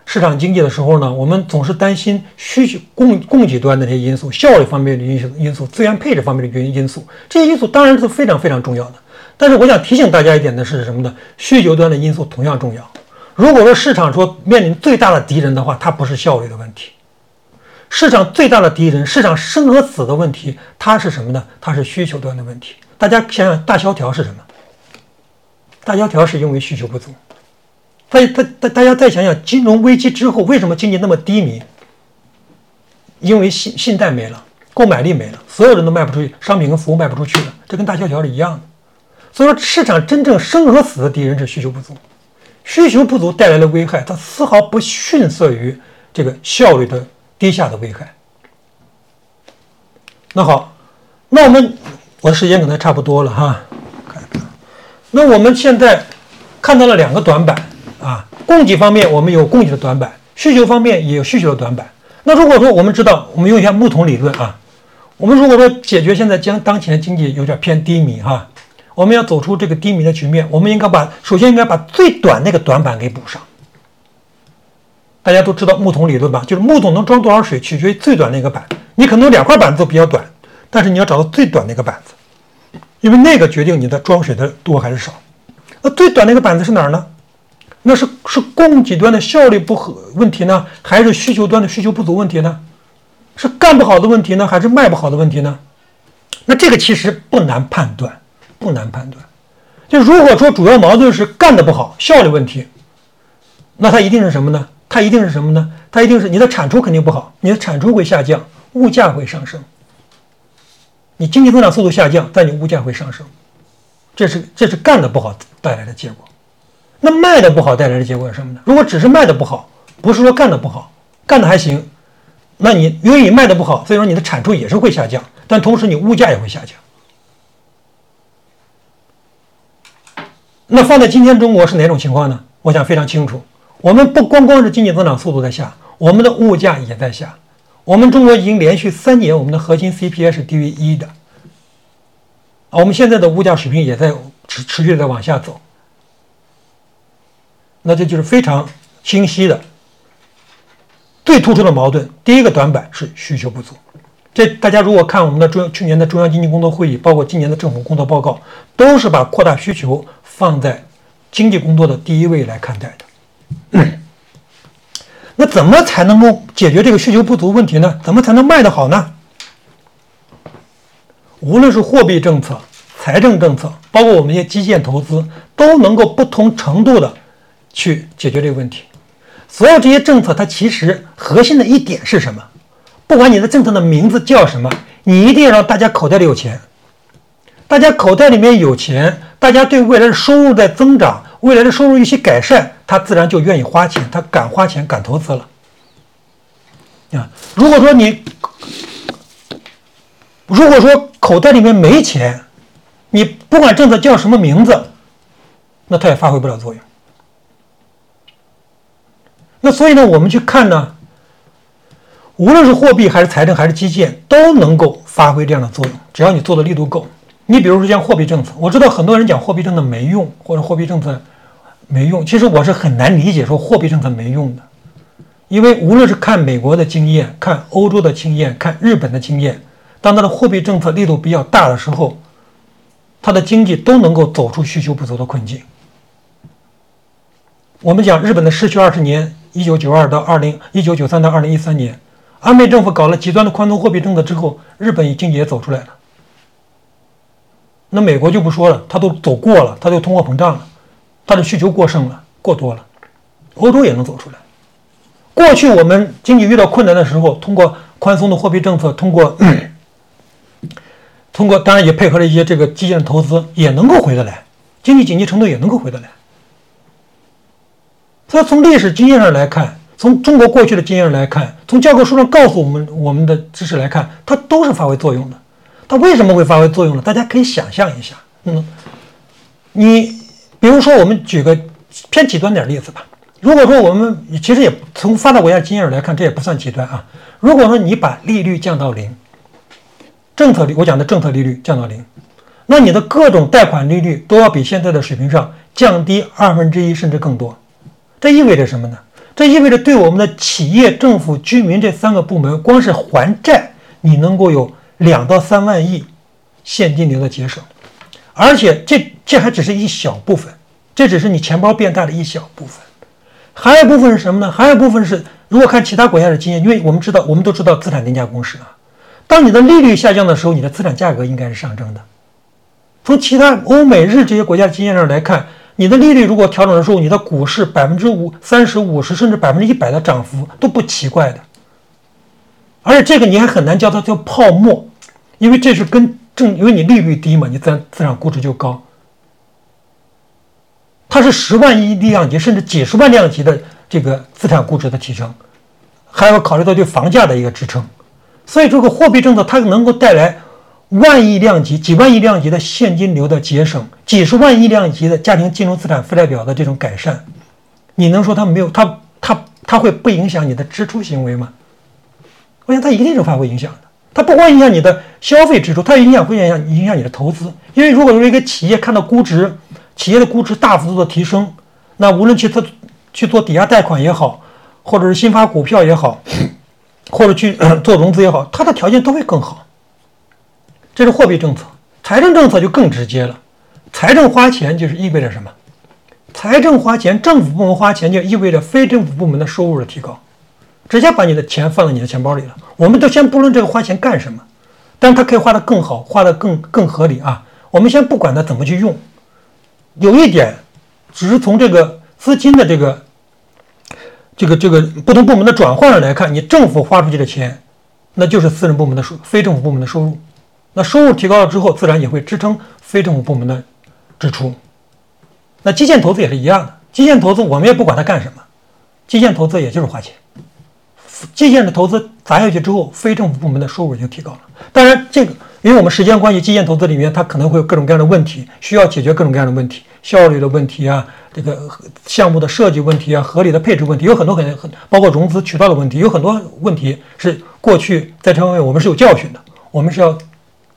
市场经济的时候呢，我们总是担心需求供供给端的这些因素、效率方面的因素、因素、资源配置方面的原因因素，这些因素当然是非常非常重要的。但是我想提醒大家一点的是什么呢？需求端的因素同样重要。如果说市场说面临最大的敌人的话，它不是效率的问题。市场最大的敌人，市场生和死的问题，它是什么呢？它是需求端的问题。大家想想，大萧条是什么？大萧条是因为需求不足。大大大大家再想想，金融危机之后为什么经济那么低迷？因为信信贷没了，购买力没了，所有人都卖不出去，商品跟服务卖不出去了，这跟大萧条是一样的。所以说，市场真正生和死的敌人是需求不足，需求不足带来的危害，它丝毫不逊色于这个效率的低下的危害。那好，那我们我的时间可能差不多了哈，那我们现在看到了两个短板啊，供给方面我们有供给的短板，需求方面也有需求的短板。那如果说我们知道，我们用一下木桶理论啊，我们如果说解决现在将当前的经济有点偏低迷哈。我们要走出这个低迷的局面，我们应该把首先应该把最短那个短板给补上。大家都知道木桶理论吧？就是木桶能装多少水，取决于最短那个板。你可能两块板子都比较短，但是你要找到最短那个板子，因为那个决定你的装水的多还是少。那最短那个板子是哪儿呢？那是是供给端的效率不合问题呢，还是需求端的需求不足问题呢？是干不好的问题呢，还是卖不好的问题呢？那这个其实不难判断。不难判断，就如果说主要矛盾是干的不好，效率问题，那它一定是什么呢？它一定是什么呢？它一定是你的产出肯定不好，你的产出会下降，物价会上升。你经济增长速度下降，但你物价会上升，这是这是干的不好带来的结果。那卖的不好带来的结果是什么呢？如果只是卖的不好，不是说干的不好，干的还行，那你因为你卖的不好，所以说你的产出也是会下降，但同时你物价也会下降。那放在今天中国是哪种情况呢？我想非常清楚。我们不光光是经济增长速度在下，我们的物价也在下。我们中国已经连续三年，我们的核心 CPI 是低于一的。啊，我们现在的物价水平也在持持续的在往下走。那这就是非常清晰的、最突出的矛盾。第一个短板是需求不足。这大家如果看我们的中去年的中央经济工作会议，包括今年的政府工作报告，都是把扩大需求放在经济工作的第一位来看待的。那怎么才能够解决这个需求不足问题呢？怎么才能卖得好呢？无论是货币政策、财政政策，包括我们一些基建投资，都能够不同程度的去解决这个问题。所有这些政策，它其实核心的一点是什么？不管你的政策的名字叫什么，你一定要让大家口袋里有钱。大家口袋里面有钱，大家对未来的收入在增长，未来的收入一些改善，他自然就愿意花钱，他敢花钱，敢投资了。啊，如果说你，如果说口袋里面没钱，你不管政策叫什么名字，那他也发挥不了作用。那所以呢，我们去看呢。无论是货币还是财政还是基建，都能够发挥这样的作用。只要你做的力度够。你比如说像货币政策，我知道很多人讲货币政策没用，或者货币政策没用。其实我是很难理解说货币政策没用的。因为无论是看美国的经验、看欧洲的经验、看日本的经验，当它的货币政策力度比较大的时候，它的经济都能够走出需求不足的困境。我们讲日本的失去二十年，一九九二到二零一九九三到二零一三年，安倍政府搞了极端的宽松货币政策之后，日本经济也走出来了。那美国就不说了，它都走过了，它就通货膨胀了，它的需求过剩了，过多了。欧洲也能走出来。过去我们经济遇到困难的时候，通过宽松的货币政策，通过。通过当然也配合了一些这个基建投资，也能够回得来，经济紧急程度也能够回得来。所以从历史经验上来看，从中国过去的经验来看，从教科书上告诉我们我们的知识来看，它都是发挥作用的。它为什么会发挥作用呢？大家可以想象一下。嗯，你比如说我们举个偏极端点例子吧。如果说我们其实也从发达国家经验来看，这也不算极端啊。如果说你把利率降到零。政策利，我讲的政策利率降到零，那你的各种贷款利率都要比现在的水平上降低二分之一甚至更多。这意味着什么呢？这意味着对我们的企业、政府、居民这三个部门，光是还债，你能够有两到三万亿现金流的节省，而且这这还只是一小部分，这只是你钱包变大的一小部分，还有一部分是什么呢？还有一部分是，如果看其他国家的经验，因为我们知道，我们都知道资产定价公式啊。当你的利率下降的时候，你的资产价格应该是上升的。从其他欧美日这些国家的经验上来看，你的利率如果调整的时候，你的股市百分之五、三十五十甚至百分之一百的涨幅都不奇怪的。而且这个你还很难叫它叫泡沫，因为这是跟正因为你利率低嘛，你自然资产估值就高。它是十万亿量级甚至几十万量级的这个资产估值的提升，还要考虑到对房价的一个支撑。所以，这个货币政策它能够带来万亿量级、几万亿量级的现金流的节省，几十万亿量级的家庭金融资产负债表的这种改善，你能说它没有它它它会不影响你的支出行为吗？我想它一定是发挥影响的。它不光影响你的消费支出，它也影响会影响影响你的投资。因为如果说一个企业看到估值，企业的估值大幅度的提升，那无论去做去做抵押贷款也好，或者是新发股票也好。或者去做融资也好，它的条件都会更好。这是货币政策，财政政策就更直接了。财政花钱就是意味着什么？财政花钱，政府部门花钱就意味着非政府部门的收入的提高，直接把你的钱放到你的钱包里了。我们都先不论这个花钱干什么，但是它可以花得更好，花得更更合理啊。我们先不管它怎么去用，有一点，只是从这个资金的这个。这个这个不同部门的转换上来看，你政府花出去的钱，那就是私人部门的收，非政府部门的收入。那收入提高了之后，自然也会支撑非政府部门的支出。那基建投资也是一样的，基建投资我们也不管它干什么，基建投资也就是花钱。基建的投资砸下去之后，非政府部门的收入就提高了。当然，这个因为我们时间关系，基建投资里面它可能会有各种各样的问题，需要解决各种各样的问题，效率的问题啊。这个项目的设计问题啊，合理的配置问题，有很多很很，包括融资渠道的问题，有很多问题是过去在这方面我们是有教训的，我们是要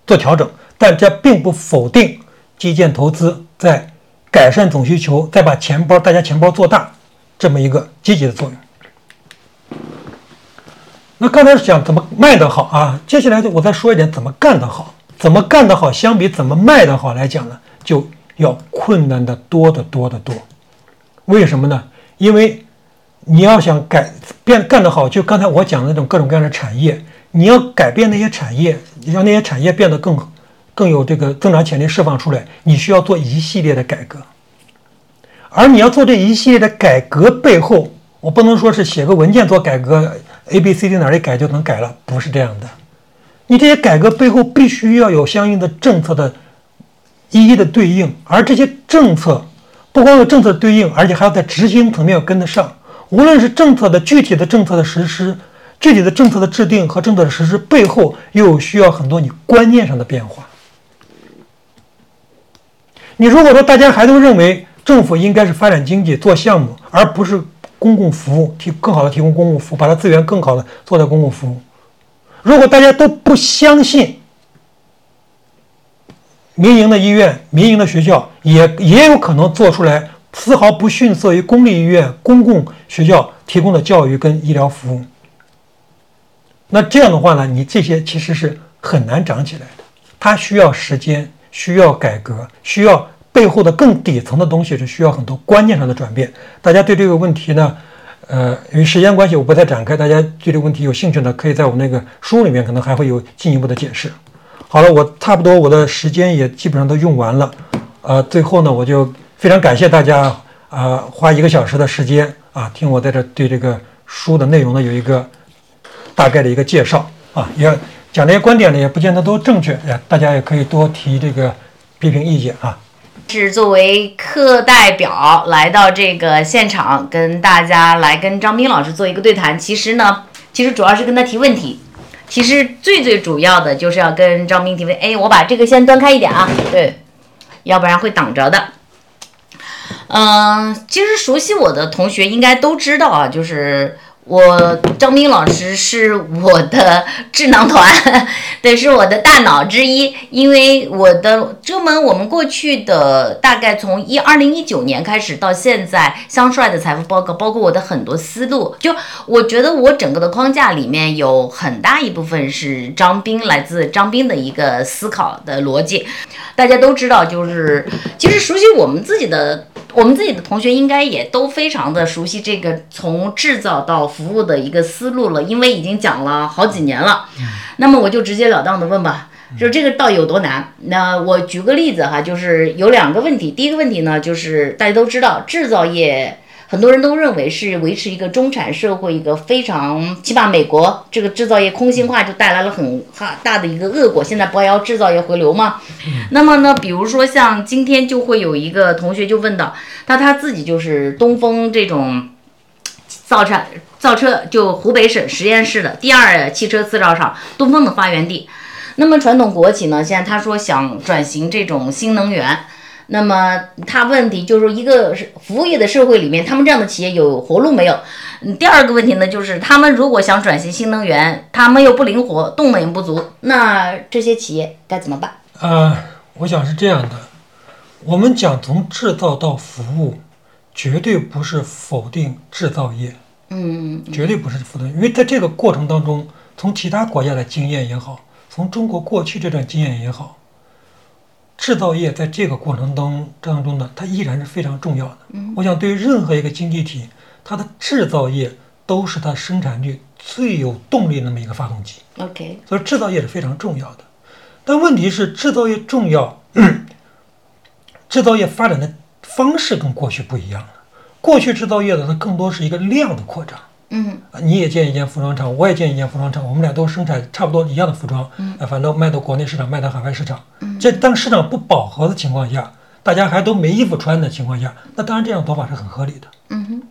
做调整，但这并不否定基建投资在改善总需求，再把钱包大家钱包做大这么一个积极的作用。那刚才讲怎么卖得好啊，接下来我再说一点怎么干得好，怎么干得好，相比怎么卖得好来讲呢，就。要困难的多得多得多，为什么呢？因为你要想改变干得好，就刚才我讲的那种各种各样的产业，你要改变那些产业，让那些产业变得更更有这个增长潜力释放出来，你需要做一系列的改革。而你要做这一系列的改革背后，我不能说是写个文件做改革，A、B、C、D 哪里改就能改了，不是这样的。你这些改革背后必须要有相应的政策的。一一的对应，而这些政策不光有政策对应，而且还要在执行层面要跟得上。无论是政策的具体的政策的实施，具体的政策的制定和政策的实施背后，又需要很多你观念上的变化。你如果说大家还都认为政府应该是发展经济、做项目，而不是公共服务，提更好的提供公共服务，把它资源更好的做在公共服务。如果大家都不相信。民营的医院、民营的学校也也有可能做出来丝毫不逊色于公立医院、公共学校提供的教育跟医疗服务。那这样的话呢，你这些其实是很难长起来的，它需要时间，需要改革，需要背后的更底层的东西是需要很多观念上的转变。大家对这个问题呢，呃，由于时间关系，我不再展开。大家对这个问题有兴趣的，可以在我那个书里面可能还会有进一步的解释。好了，我差不多我的时间也基本上都用完了，呃，最后呢，我就非常感谢大家啊，花一个小时的时间啊，听我在这对这个书的内容呢有一个。大概的一个介绍啊，也讲这些观点呢，也不见得都正确，哎，大家也可以多提这个批评意见啊。是作为课代表来到这个现场，跟大家来跟张斌老师做一个对谈。其实呢，其实主要是跟他提问题。其实最最主要的就是要跟张斌提问。哎，我把这个先端开一点啊，对，要不然会挡着的。嗯，其实熟悉我的同学应该都知道啊，就是。我张斌老师是我的智囊团，对，是我的大脑之一。因为我的这门我们过去的大概从一二零一九年开始到现在，香帅的财富报告，包括我的很多思路，就我觉得我整个的框架里面有很大一部分是张斌来自张斌的一个思考的逻辑。大家都知道，就是其实熟悉我们自己的。我们自己的同学应该也都非常的熟悉这个从制造到服务的一个思路了，因为已经讲了好几年了。那么我就直截了当的问吧，就这个到底有多难？那我举个例子哈，就是有两个问题。第一个问题呢，就是大家都知道制造业。很多人都认为是维持一个中产社会一个非常，起码美国这个制造业空心化就带来了很哈大的一个恶果。现在不要制造业回流吗？那么呢，比如说像今天就会有一个同学就问到，那他自己就是东风这种造车造车就湖北省十堰市的第二汽车制造厂东风的发源地。那么传统国企呢，现在他说想转型这种新能源。那么他问题就是一个是服务业的社会里面，他们这样的企业有活路没有？嗯，第二个问题呢，就是他们如果想转型新能源，他们又不灵活，动能也不足，那这些企业该怎么办？呃，我想是这样的，我们讲从制造到服务，绝对不是否定制造业，嗯，绝对不是否定，因为在这个过程当中，从其他国家的经验也好，从中国过去这段经验也好。制造业在这个过程当当中呢，它依然是非常重要的。嗯，我想对于任何一个经济体，它的制造业都是它生产率最有动力那么一个发动机。OK，所以制造业是非常重要的。但问题是，制造业重要，制造业发展的方式跟过去不一样了。过去制造业的它更多是一个量的扩张。嗯，你也建一间服装厂，我也建一间服装厂，我们俩都生产差不多一样的服装，嗯，反正卖到国内市场，卖到海外市场，嗯，这当市场不饱和的情况下，大家还都没衣服穿的情况下，那当然这样做法是很合理的，嗯哼。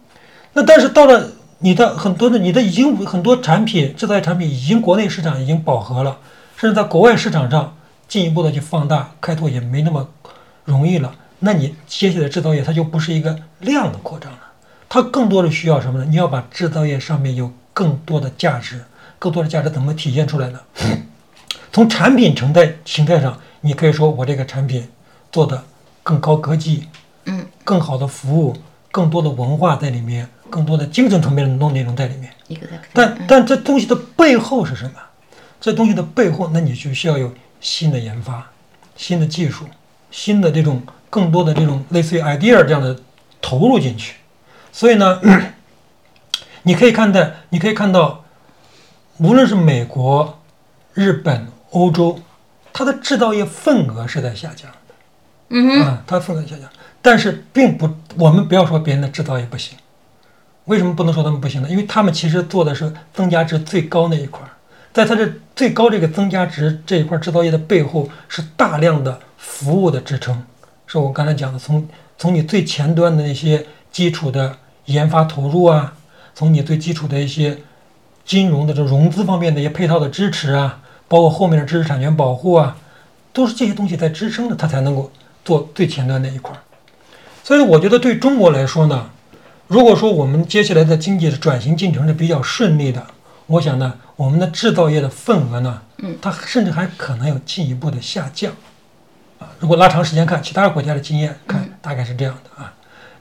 那但是到了你的很多的，你的已经很多产品制造业产品已经国内市场已经饱和了，甚至在国外市场上进一步的去放大开拓也没那么容易了，那你接下来制造业它就不是一个量的扩张了。它更多的需要什么呢？你要把制造业上面有更多的价值，更多的价值怎么体现出来呢？从产品形态形态上，你可以说我这个产品做的更高科技，嗯，更好的服务，更多的文化在里面，更多的精神层面的东内容在里面。但但这东西的背后是什么？这东西的背后，那你就需要有新的研发、新的技术、新的这种更多的这种类似于 idea 这样的投入进去。所以呢，你可以看到，你可以看到，无论是美国、日本、欧洲，它的制造业份额是在下降的。嗯哼，它份额下降，但是并不，我们不要说别人的制造业不行。为什么不能说他们不行呢？因为他们其实做的是增加值最高那一块，在它这最高这个增加值这一块制造业的背后，是大量的服务的支撑。是我刚才讲的，从从你最前端的那些基础的。研发投入啊，从你最基础的一些金融的这融资方面的一些配套的支持啊，包括后面的知识产权保护啊，都是这些东西在支撑着它才能够做最前端那一块。所以我觉得对中国来说呢，如果说我们接下来的经济的转型进程是比较顺利的，我想呢，我们的制造业的份额呢，嗯，它甚至还可能有进一步的下降啊。如果拉长时间看，其他国家的经验看，大概是这样的啊。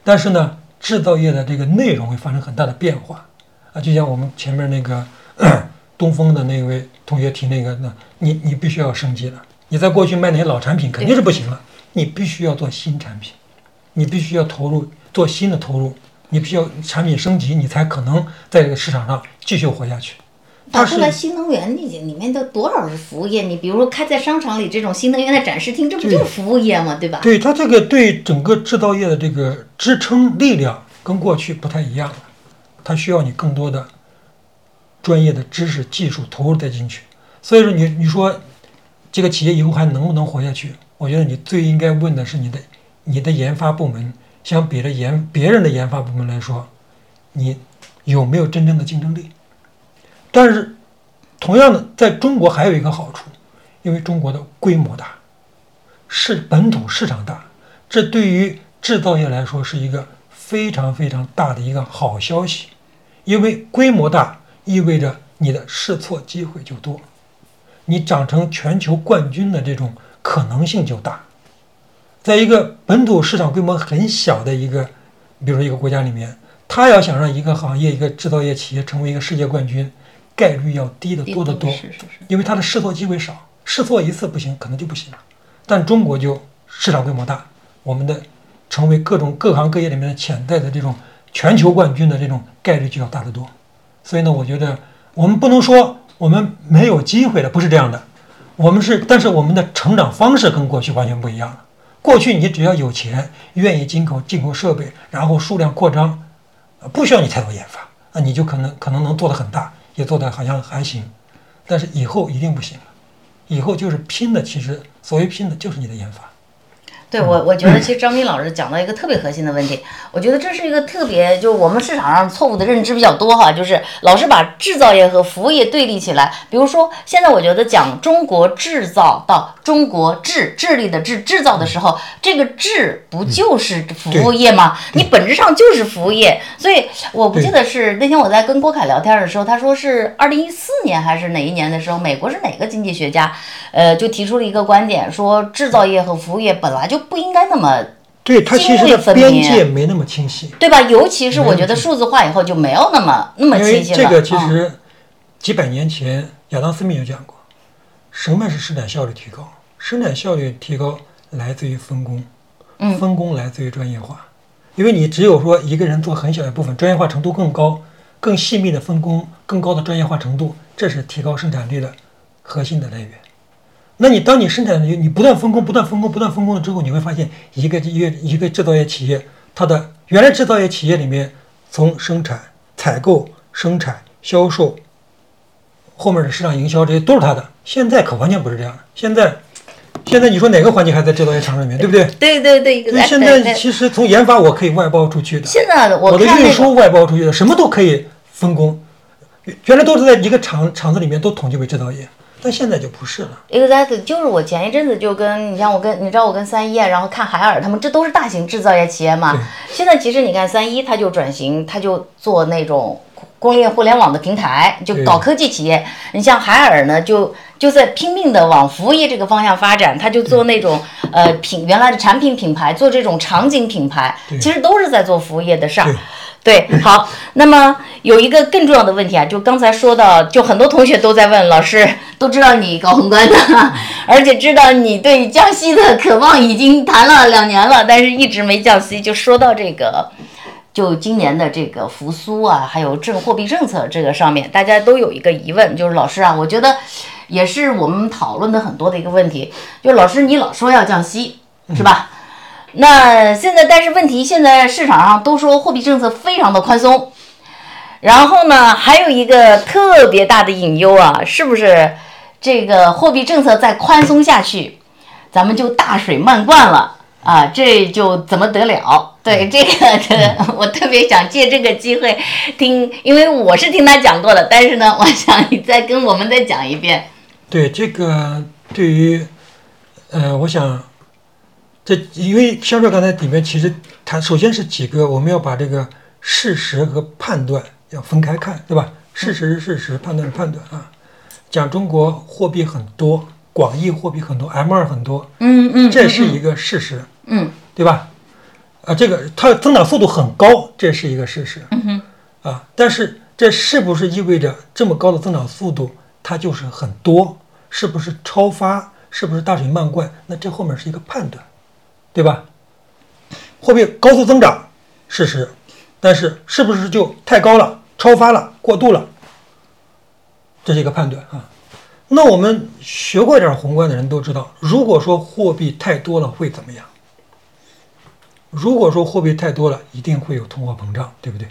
但是呢。制造业的这个内容会发生很大的变化。啊，就像我们前面那个 东风的那位同学提那个，那你你必须要升级了。你在过去卖那些老产品肯定是不行了，你必须要做新产品，你必须要投入做新的投入，你必须要产品升级，你才可能在这个市场上继续活下去。它是后来新能源里里面的多少是服务业？你比如说开在商场里这种新能源的展示厅，这不就是服务业吗？对吧？对它这个对整个制造业的这个支撑力量跟过去不太一样了，它需要你更多的专业的知识、技术投入再进去。所以说你你说这个企业以后还能不能活下去？我觉得你最应该问的是你的你的研发部门，相比着研别人的研发部门来说，你有没有真正的竞争力？但是同样的，在中国还有一个好处，因为中国的规模大。是本土市场大，这对于制造业来说是一个非常非常大的一个好消息，因为规模大意味着你的试错机会就多，你长成全球冠军的这种可能性就大。在一个本土市场规模很小的一个，比如说一个国家里面，他要想让一个行业、一个制造业企业成为一个世界冠军，概率要低得多得多，是是是。因为它的试错机会少，试错一次不行，可能就不行了。但中国就市场规模大，我们的成为各种各行各业里面的潜在的这种全球冠军的这种概率就要大得多。所以呢，我觉得我们不能说我们没有机会了，不是这样的。我们是，但是我们的成长方式跟过去完全不一样了。过去你只要有钱，愿意进口进口设备，然后数量扩张，呃不需要你太多研发，那你就可能可能能做得很大，也做的好像还行。但是以后一定不行了，以后就是拼的，其实所谓拼的就是你的研发。对我，我觉得其实张斌老师讲到一个特别核心的问题，我觉得这是一个特别，就是我们市场上错误的认知比较多哈，就是老是把制造业和服务业对立起来。比如说，现在我觉得讲中国制造到中国智智力的智制造的时候，这个智不就是服务业吗？你本质上就是服务业。所以我不记得是那天我在跟郭凯聊天的时候，他说是二零一四年还是哪一年的时候，美国是哪个经济学家，呃，就提出了一个观点，说制造业和服务业本来就不应该那么。对它其实的边明界没那么清晰，对吧？尤其是我觉得数字化以后就没有那么那么清晰了。这个其嗯实几百年前亚当·斯密有讲过，什么是生产效率提高？生产效率提高来自于分工，嗯分工来自于专业化。因为你只有说一个人做很小一部分，专业化程度更高、更细密的分工、更高的专业化程度，这是提高生产率的核心的来源。那你当你生产你不断分工、不断分工、不断分工了之后，你会发现一个一个一个制造业企业，它的原来制造业企业里面，从生产、采购、生产、销售，后面的市场营销这些都是它的。现在可完全不是这样的。现在，现在你说哪个环节还在制造业厂里面，对不对？对对对，现在其实从研发我可以外包出去的，现在我的运输外包出去的，什么都可以分工。原来都是在一个厂厂子里面都统计为制造业，但现在就不是了。Exactly，就是我前一阵子就跟你像我跟你知道我跟三一啊，然后看海尔他们，这都是大型制造业企业嘛。现在其实你看三一，它就转型，它就做那种工业互联网的平台，就搞科技企业。你像海尔呢，就就在拼命的往服务业这个方向发展，他就做那种呃品原来的产品品牌，做这种场景品牌，其实都是在做服务业的事儿。对，好，那么有一个更重要的问题啊，就刚才说到，就很多同学都在问老师，都知道你搞宏观的，而且知道你对降息的渴望已经谈了两年了，但是一直没降息。就说到这个，就今年的这个复苏啊，还有政货币政策这个上面，大家都有一个疑问，就是老师啊，我觉得也是我们讨论的很多的一个问题，就老师你老说要降息，是吧？那现在，但是问题现在市场上都说货币政策非常的宽松，然后呢，还有一个特别大的隐忧啊，是不是这个货币政策再宽松下去，咱们就大水漫灌了啊？这就怎么得了？对这个，这个我特别想借这个机会听，因为我是听他讲过的，但是呢，我想你再跟我们再讲一遍。对这个，对于，呃，我想，这因为肖帅刚才里面其实它首先是几个，我们要把这个事实和判断要分开看，对吧？事实是事实，判断是判断啊。讲中国货币很多，广义货币很多，M 二很多，嗯嗯，这是一个事实，嗯对吧？啊，这个它增长速度很高，这是一个事实。嗯哼，啊，但是这是不是意味着这么高的增长速度，它就是很多？是不是超发？是不是大水漫灌？那这后面是一个判断，对吧？货币高速增长，事实，但是是不是就太高了、超发了、过度了？这是一个判断啊。那我们学过点宏观的人都知道，如果说货币太多了会怎么样？如果说货币太多了，一定会有通货膨胀，对不对？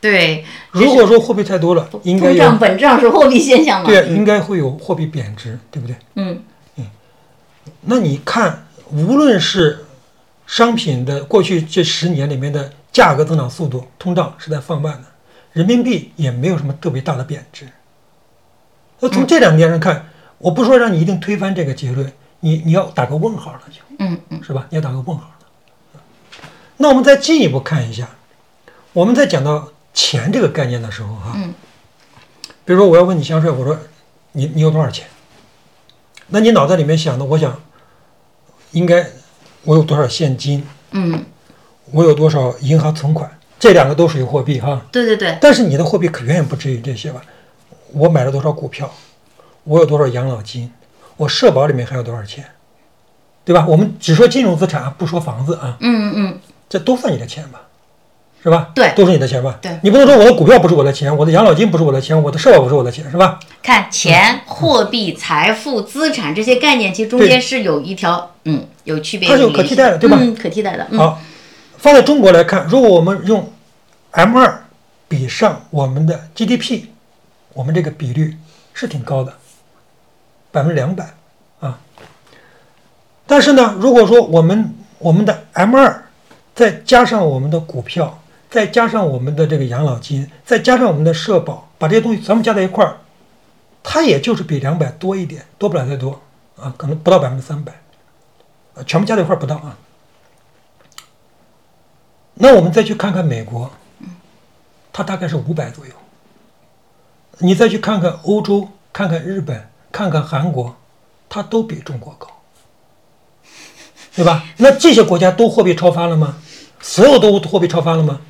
对。如果说货币太多了，应该通胀本质上是货币现象嘛？对，应该会有货币贬值，对不对？嗯嗯。那你看，无论是商品的过去这十年里面的价格增长速度，通胀是在放慢的，人民币也没有什么特别大的贬值。那从这两点上看，我不说让你一定推翻这个结论，你你要打个问号了，就嗯嗯，是吧？你要打个问号了。那我们再进一步看一下，我们在讲到钱这个概念的时候，哈，嗯，比如说我要问你香帅，我说你你有多少钱？那你脑袋里面想的，我想应该我有多少现金，嗯，我有多少银行存款，这两个都属于货币哈。对对对，但是你的货币可远远不止于这些吧？我买了多少股票，我有多少养老金，我社保里面还有多少钱，对吧？我们只说金融资产，不说房子啊，嗯嗯这都算你的钱吧？是吧？对都是你的钱吧？对你不能说我的股票不是我的钱，我的养老金不是我的钱，我的社保不是我的钱，是吧？看钱、货币、财富、资产这些概念，其实中间是有一条嗯有区别，它是有可替代的对吧？嗯，可替代的，嗯。好，放在中国来看，如果我们用 M 二比上我们的 GDP，我们这个比率是挺高的，百分之两百啊。但是呢，如果说我们我们的 M 二再加上我们的股票，再加上我们的这个养老金，再加上我们的社保，把这些东西全部加在一块儿，它也就是比两百多一点，多不了太多啊，可能不到百分之三百，呃，全部加在一块儿不到啊。那我们再去看看美国，它大概是五百左右。你再去看看欧洲，看看日本，看看韩国，它都比中国高，对吧？那这些国家都货币超发了吗？所有都货币超发了吗？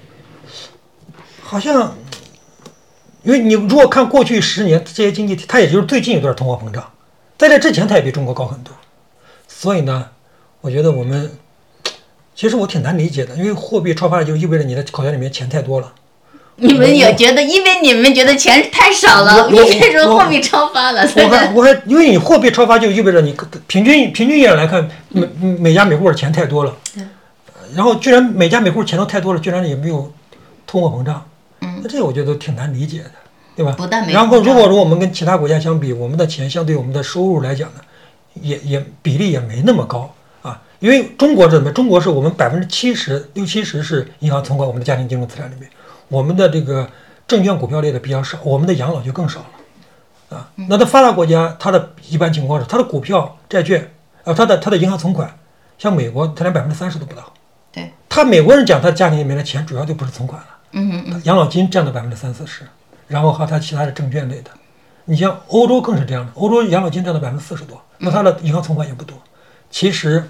好像，因为你如果看过去十年这些经济体，它也就是最近有段通货膨胀，在这之前它也比中国高很多。所以呢，我觉得我们其实我挺难理解的，因为货币超发就意味着你的口袋里面钱太多了。你们也觉得，因为你们觉得钱太少了，我你这时候货币超发了，我还我还因为你货币超发就意味着你平均平均一来看，每每家每户的钱太多了，然后居然每家每户钱都太多了，居然也没有通货膨胀，嗯。那这我觉得挺难理解的，对吧？不但没然后如果说我们跟其他国家相比，我们的钱相对我们的收入来讲呢，也也比例也没那么高。啊，因为中国是怎么？中国是我们百分之七十六七十是银行存款，我们的家庭金融资产里面，我们的这个证券股票类的比较少，我们的养老就更少了。啊，那在发达国家，它的一般情况是，它的股票、债券，呃，它的它的银行存款，像美国，它连百分之三十都不到。对，他美国人讲，他家庭里面的钱主要就不是存款了，嗯嗯嗯，养老金占到百分之三四十，然后还有他其他的证券类的。你像欧洲更是这样的，欧洲养老金占到百分之四十多，那它的银行存款也不多。其实，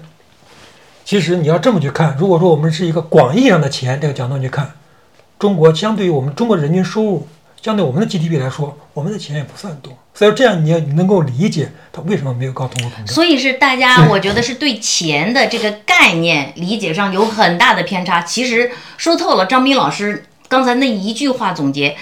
其实你要这么去看，如果说我们是一个广义上的钱这个角度去看，中国相对于我们中国人均收入，相对我们的 GDP 来说，我们的钱也不算多。所以这样你要能够理解它为什么没有高通货膨胀。所以是大家，我觉得是对钱的这个概念理解上有很大的偏差。其实说透了，张斌老师刚才那一句话总结，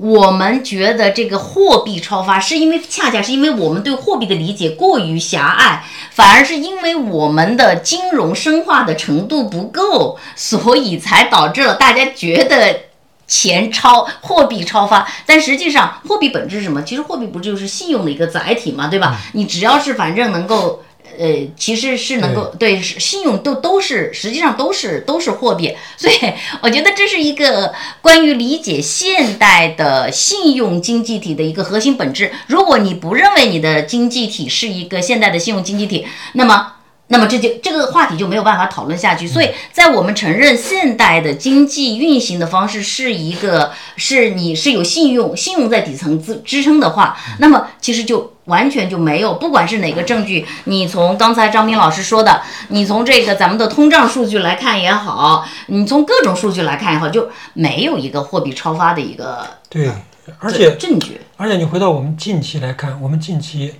我们觉得这个货币超发，是因为恰恰是因为我们对货币的理解过于狭隘，反而是因为我们的金融深化的程度不够，所以才导致了大家觉得。钱超货币超发，但实际上货币本质是什么？其实货币不就是信用的一个载体嘛，对吧？你只要是反正能够。呃，其实是能够对是信用都都是实际上都是都是货币，所以我觉得这是一个关于理解现代的信用经济体的一个核心本质。如果你不认为你的经济体是一个现代的信用经济体，那么那么这就这个话题就没有办法讨论下去。所以在我们承认现代的经济运行的方式是一个是你是有信用信用在底层支支撑的话，那么其实就完全就没有，不管是哪个证据，你从刚才张斌老师说的，你从这个咱们的通胀数据来看也好，你从各种数据来看也好，就没有一个货币超发的一个对，而且证据。而且你回到我们近期来看，我们近期，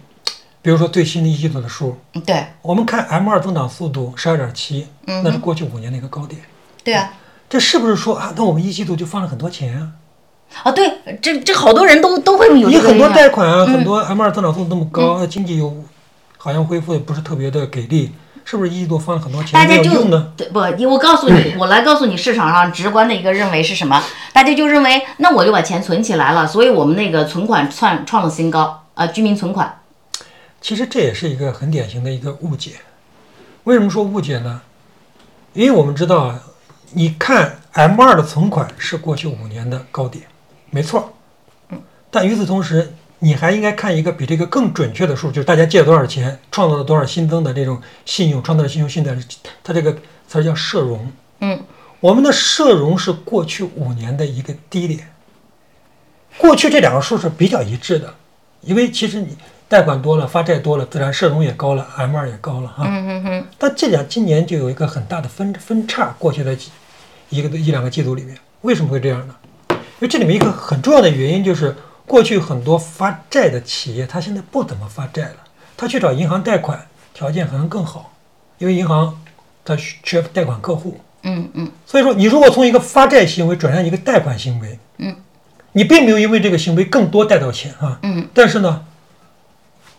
比如说最新的一季度的数，对我们看 M 二增长速度十二点七，嗯那是过去五年的一个高点。对啊，这是不是说啊？那我们一季度就放了很多钱啊？啊对，这这好多人都都会有你很多贷款啊，很多 M 二增长速度那么高，那经济又好像恢复的不是特别的给力，是不是一季度放了很多钱大家就用呢？对不？我告诉你，我来告诉你，市场上直观的一个认为是什么？大家就认为，那我就把钱存起来了，所以我们那个存款创创了新高啊、居民存款。其实这也是一个很典型的一个误解。为什么说误解呢？因为我们知道啊，你看 M 二的存款是过去五年的高点，没错。嗯但与此同时，你还应该看一个比这个更准确的数，就是大家借了多少钱，创造了多少新增的这种信用，创造了信用信贷，它这个词儿叫社融。嗯，我们的社融是过去五年的一个低点。过去这两个数是比较一致的，因为其实你贷款多了，发债多了，自然社融也高了，M 二也高了哈。嗯嗯嗯，但这两今年就有一个很大的分分叉，过去的几一个一两个季度里面，为什么会这样呢？因为这里面一个很重要的原因就是，过去很多发债的企业，它现在不怎么发债了，它去找银行贷款，条件可能更好，因为银行它需缺贷款客户，嗯嗯。所以说你如果从一个发债行为转向一个贷款行为，嗯，你并没有因为这个行为更多贷到钱啊，嗯，但是呢，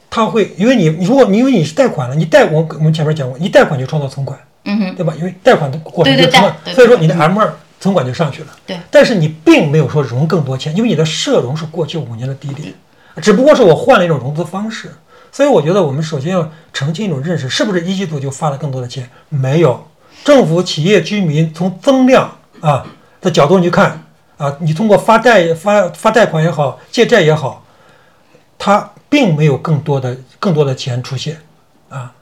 它会因为你你如果你因为你是贷款了，你贷我我们前面讲过，你贷款就创造存款，嗯哼，对吧？因为贷款的过程就存款，对对所以说你的 M 二存款就上去了。对，但是你并没有说融更多钱，因为你的社融是过去五年的低点，只不过是我换了一种融资方式。所以我觉得我们首先要澄清一种认识，是不是一季度就发了更多的钱？没有，政府、企业、居民从增量啊的角度你去看啊，你通过发贷、发发贷款也好，借债也好，它并没有更多的更多的钱出现啊。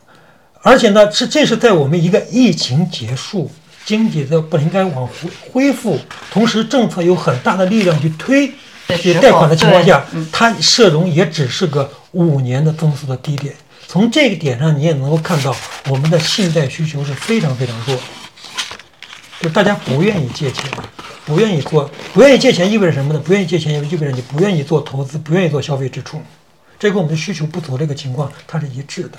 而且呢，是这是在我们一个疫情结束、经济的不应该往恢恢复，同时政策有很大的力量去推的时候这贷款的情况下它社融也只是个五年的增速的低点。从这个点上，你也能够看到我们的信贷需求是非常非常弱，就大家不愿意借钱，不愿意做，不愿意借钱意味着什么呢？不愿意借钱意味着你不愿意做投资，不愿意做消费支出，这跟我们的需求不足这个情况它是一致的。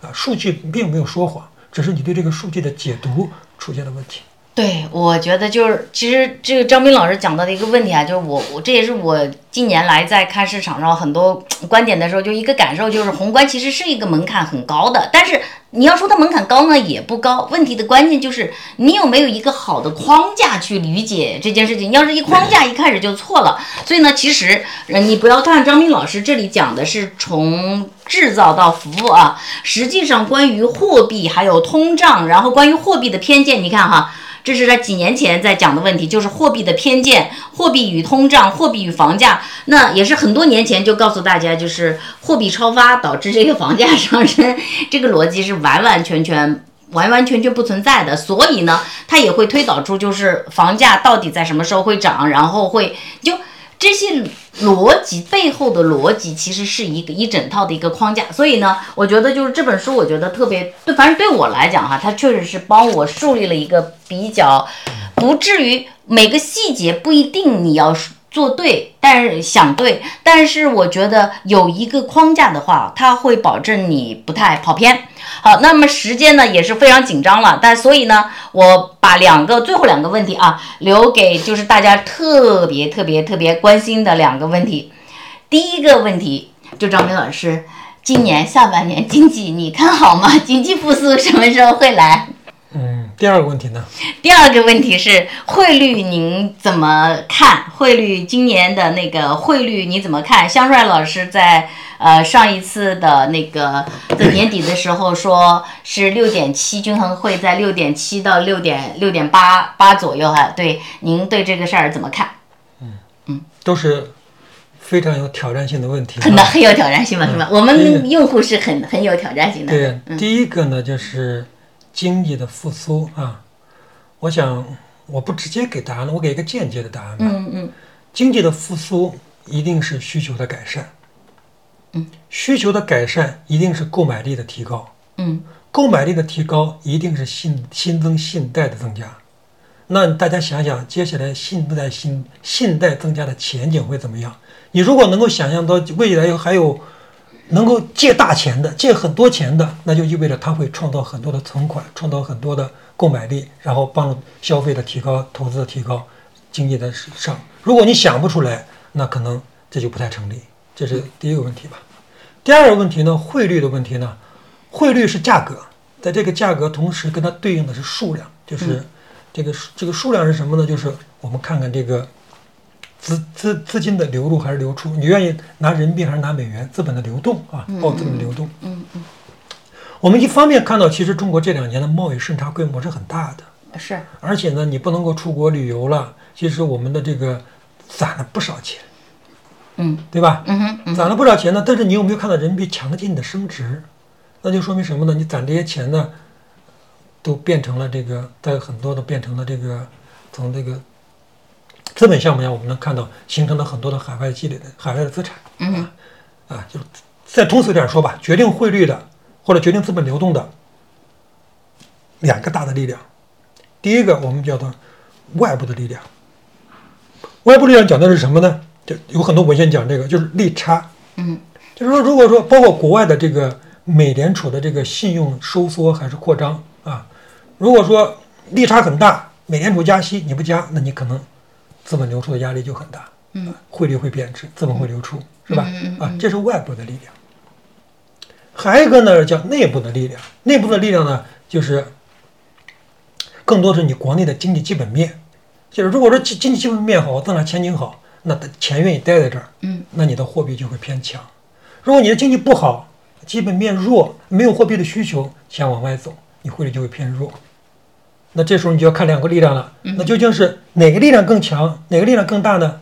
啊，数据并没有说谎，只是你对这个数据的解读出现了问题。对，我觉得就是，其实这个张斌老师讲到的一个问题啊，就是我我这也是我近年来在看市场上很多观点的时候，就一个感受，就是宏观其实是一个门槛很高的，但是你要说它门槛高呢，也不高。问题的关键就是你有没有一个好的框架去理解这件事情。你要是一框架一开始就错了，所以呢，其实呃你不要看张斌老师这里讲的是从制造到服务啊，实际上关于货币还有通胀，然后关于货币的偏见，你看哈。这是在几年前在讲的问题，就是货币的偏见、货币与通胀、货币与房价。那也是很多年前就告诉大家，就是货币超发导致这个房价上升，这个逻辑是完完全全、完完全全不存在的。所以呢，它也会推导出就是房价到底在什么时候会涨，然后会就。这些逻辑背后的逻辑其实是一个一整套的一个框架，所以呢，我觉得就是这本书，我觉得特别对，反正对我来讲哈，它确实是帮我树立了一个比较，不至于每个细节不一定你要做对，但是想对，但是我觉得有一个框架的话，它会保证你不太跑偏。好，那么时间呢也是非常紧张了，但所以呢，我把两个最后两个问题啊留给就是大家特别特别特别关心的两个问题。第一个问题，就张明老师，今年下半年经济你看好吗？经济复苏什么时候会来？嗯，第二个问题呢？第二个问题是汇率，您怎么看？汇率今年的那个汇率你怎么看？香帅老师在呃上一次的那个在年底的时候说是六点七，均衡会在六点七到六点六点八八左右哈。对，您对这个事儿怎么看？嗯嗯都是非常有挑战性的问题。很很有挑战性嘛，是吧？我们用户是很很有挑战性的。对，第一个呢就是经济的复苏啊。我想我不直接给答案了，我给一个间接的答案吧。嗯嗯经济的复苏一定是需求的改善，嗯，需求的改善一定是购买力的提高，嗯，购买力的提高一定是信新增信贷的增加。那大家想想，接下来信贷信信贷增加的前景会怎么样？你如果能够想象到未来还有能够借大钱的、借很多钱的，那就意味着他会创造很多的存款，创造很多的购买力，然后帮助消费的提高、投资的提高、经济的上。如果你想不出来，那可能这就不太成立。这是第一个问题吧。第二个问题呢，汇率的问题呢，汇率是价格，在这个价格同时跟它对应的是数量，就是这个这个数量是什么呢？就是我们看看这个资资资金的流入还是流出，你愿意拿人民币还是拿美元？资本的流动啊，包括资本的流动。嗯嗯，我们一方面看到，其实中国这两年的贸易顺差规模是很大的，是，而且呢，你不能够出国旅游了，其实我们的这个攒了不少钱，嗯对吧？嗯哼嗯攒了不少钱呢，但是你有没有看到人民币强劲的升值？那就说明什么呢？你攒这些钱呢，都变成了这个，在很多都变成了这个，从这个资本项目上，我们能看到形成了很多的海外积累的海外的资产。嗯啊，就再通俗点说吧，决定汇率的或者决定资本流动的两个大的力量，第一个我们叫做外部的力量。外部力量讲的是什么呢？就有很多文献讲这个，就是利差。嗯就是说，如果说包括国外的这个美联储的这个信用收缩还是扩张啊，如果说利差很大，美联储加息你不加，那你可能资本流出的压力就很大，嗯，汇率会贬值，资本会流出，是吧？啊，这是外部的力量。还有一个呢叫内部的力量，内部的力量呢就是更多是你国内的经济基本面，就是如果说经经济基本面好，增长前景好，那钱愿意待在这儿，嗯，那你的货币就会偏强。如果你的经济不好，基本面弱，没有货币的需求，钱往外走，你汇率就会偏弱。那这时候你就要看两个力量了，那究竟是哪个力量更强，哪个力量更大呢？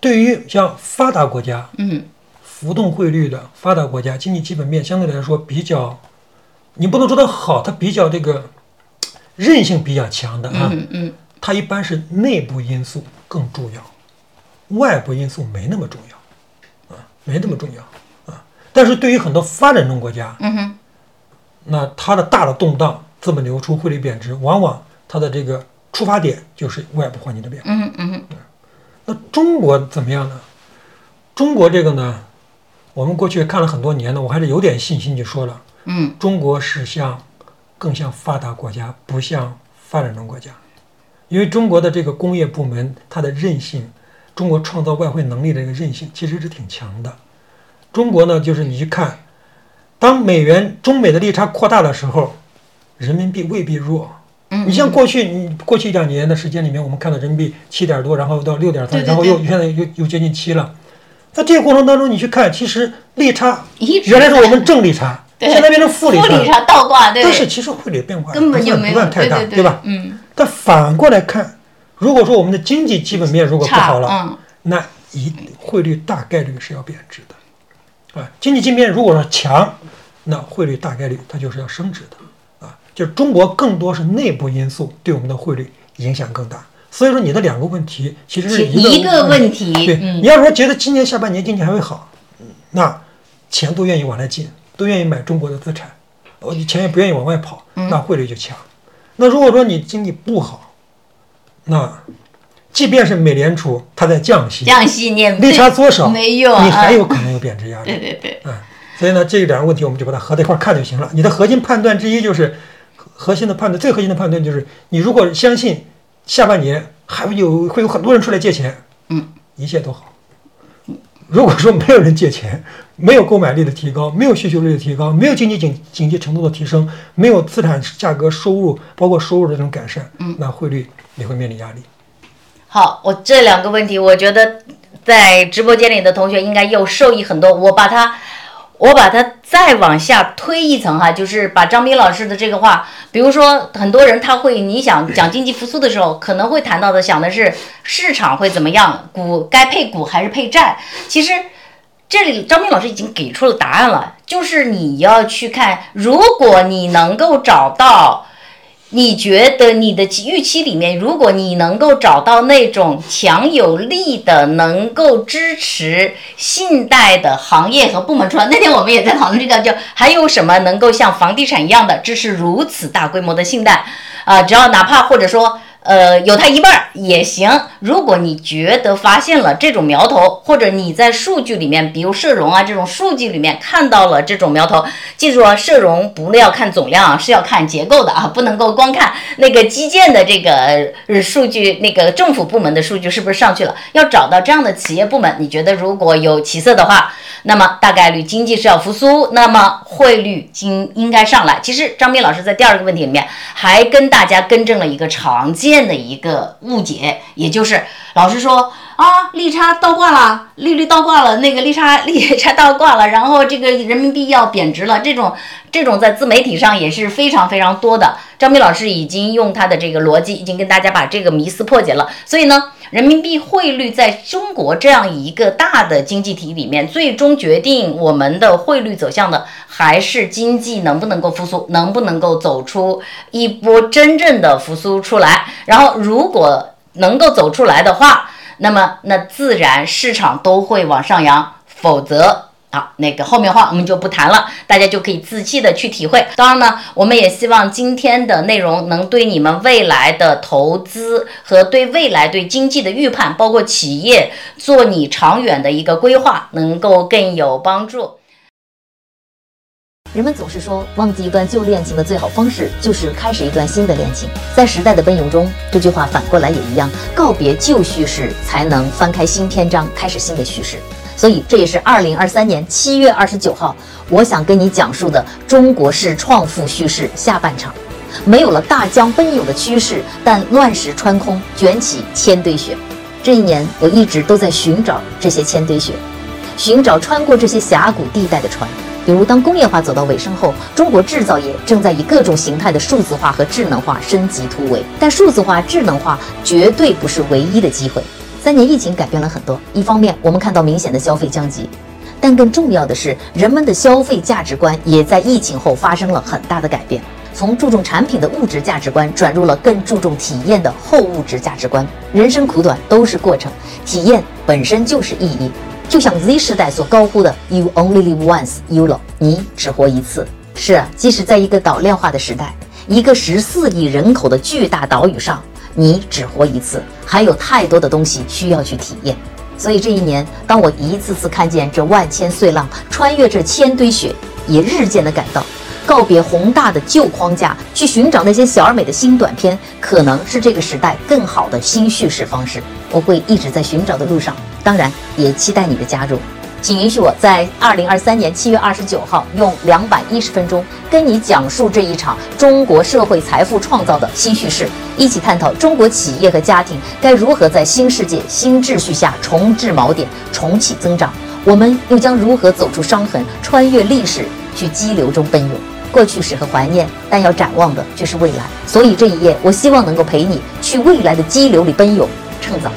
对于像发达国家，嗯浮动汇率的发达国家，经济基本面相对来说比较，你不能说它好，它比较这个韧性比较强的啊，嗯嗯它一般是内部因素更重要，外部因素没那么重要，啊，没那么重要啊。但是对于很多发展中国家，嗯哼那它的大的动荡、资本流出、汇率贬值，往往它的这个出发点就是外部环境的变化。嗯哼嗯哼那中国怎么样呢？中国这个呢，我们过去看了很多年呢，我还是有点信心，就说了，嗯中国是像更像发达国家，不像发展中国家，因为中国的这个工业部门它的韧性，中国创造外汇能力的这个韧性其实是挺强的。中国呢，就是你去看，当美元中美的利差扩大的时候，人民币未必弱。嗯，你像过去，你过去一两年的时间里面，我们看到人民币七点多，然后到六点三，然后又现在又又接近七了。在这个过程当中，你去看，其实利差原来是我们正利差，对现在变成负利差，倒挂，对，但是其实汇率变化根本就不算没有太大，对对吧？嗯，但反过来看，如果说我们的经济基本面如果不好了，嗯。那一汇率大概率是要贬值的，啊，经济基本面如果说强，那汇率大概率它就是要升值的，啊，就中国更多是内部因素对我们的汇率影响更大。所以说你的两个问题其实是是一个问题对，嗯你要说觉得今年下半年经济还会好，嗯那钱都愿意往来进，都愿意买中国的资产，哦，你钱也不愿意往外跑，嗯那汇率就强。那如果说你经济不好，那即便是美联储它在降息，降息你也利差多少没用啊，你还有可能有贬值压力。对对对，嗯，所以呢，这两个问题我们就把它合在一块儿看就行了。你的核心判断之一就是核核心的判断，最核心的判断就是你如果相信下半年还会有会有很多人出来借钱，嗯，一切都好。如果说没有人借钱，没有购买力的提高，没有需求率的提高，没有经济景景气程度的提升，没有资产价格、收入包括收入的这种改善，嗯，那汇率也会面临压力。好，我这两个问题，我觉得在直播间里的同学应该又受益很多。我把它，我把它再往下推一层哈，就是把张斌老师的这个话，比如说很多人他会，你想讲经济复苏的时候，可能会谈到的想的是市场会怎么样，股该配股还是配债？其实。这里张斌老师已经给出了答案了，就是你要去看，如果你能够找到你觉得你的预期里面，如果你能够找到那种强有力的、能够支持信贷的行业和部门出来，那天我们也在讨论这个，就还有什么能够像房地产一样的支持如此大规模的信贷啊？只要哪怕或者说。呃，有它一半儿也行。如果你觉得发现了这种苗头，或者你在数据里面，比如社融啊这种数据里面看到了这种苗头，记住啊，社融不要看总量，是要看结构的啊，不能够光看那个基建的这个数据，那个政府部门的数据是不是上去了？要找到这样的企业部门，你觉得如果有起色的话，那么大概率经济是要复苏，那么汇率经应该上来。其实张斌老师在第二个问题里面还跟大家更正了一个常见。的一个误解，也就是老师说啊，利差倒挂了，利率倒挂了，那个利差利差倒挂了，然后这个人民币要贬值了，这种这种在自媒体上也是非常非常多的。张斌老师已经用他的这个逻辑，已经跟大家把这个迷思破解了。所以呢，人民币汇率在中国这样一个大的经济体里面，最终决定我们的汇率走向的，还是经济能不能够复苏，能不能够走出一波真正的复苏出来。然后，如果能够走出来的话，那么那自然市场都会往上扬，否则。啊，那个后面话我们就不谈了，大家就可以仔细的去体会。当然呢，我们也希望今天的内容能对你们未来的投资和对未来对经济的预判，包括企业做你长远的一个规划，能够更有帮助。人们总是说，忘记一段旧恋情的最好方式就是开始一段新的恋情。在时代的奔涌中，这句话反过来也一样，告别旧叙事，才能翻开新篇章，开始新的叙事。所以，这也是二零二三年七月二十九号，我想跟你讲述的中国式创富叙事下半场。没有了大江奔涌的趋势，但乱石穿空，卷起千堆雪。这一年，我一直都在寻找这些千堆雪，寻找穿过这些峡谷地带的船。比如，当工业化走到尾声后，中国制造业正在以各种形态的数字化和智能化升级突围。但数字化、智能化绝对不是唯一的机会。三年疫情改变了很多，一方面我们看到明显的消费降级，但更重要的是，人们的消费价值观也在疫情后发生了很大的改变，从注重产品的物质价值观转入了更注重体验的后物质价值观。人生苦短，都是过程，体验本身就是意义。就像 Z 时代所高呼的 “You only live once, you know”，你只活一次。是，即使在一个岛链化的时代，一个十四亿人口的巨大岛屿上。你只活一次，还有太多的东西需要去体验。所以这一年，当我一次次看见这万千碎浪，穿越这千堆雪，也日渐的感到，告别宏大的旧框架，去寻找那些小而美的新短片，可能是这个时代更好的新叙事方式。我会一直在寻找的路上，当然也期待你的加入。请允许我在二零二三年七月二十九号用两百一十分钟跟你讲述这一场中国社会财富创造的新叙事，一起探讨中国企业和家庭该如何在新世界新秩序下重置锚点、重启增长。我们又将如何走出伤痕，穿越历史，去激流中奔涌？过去时和怀念，但要展望的却是未来。所以这一夜，我希望能够陪你去未来的激流里奔涌，趁早。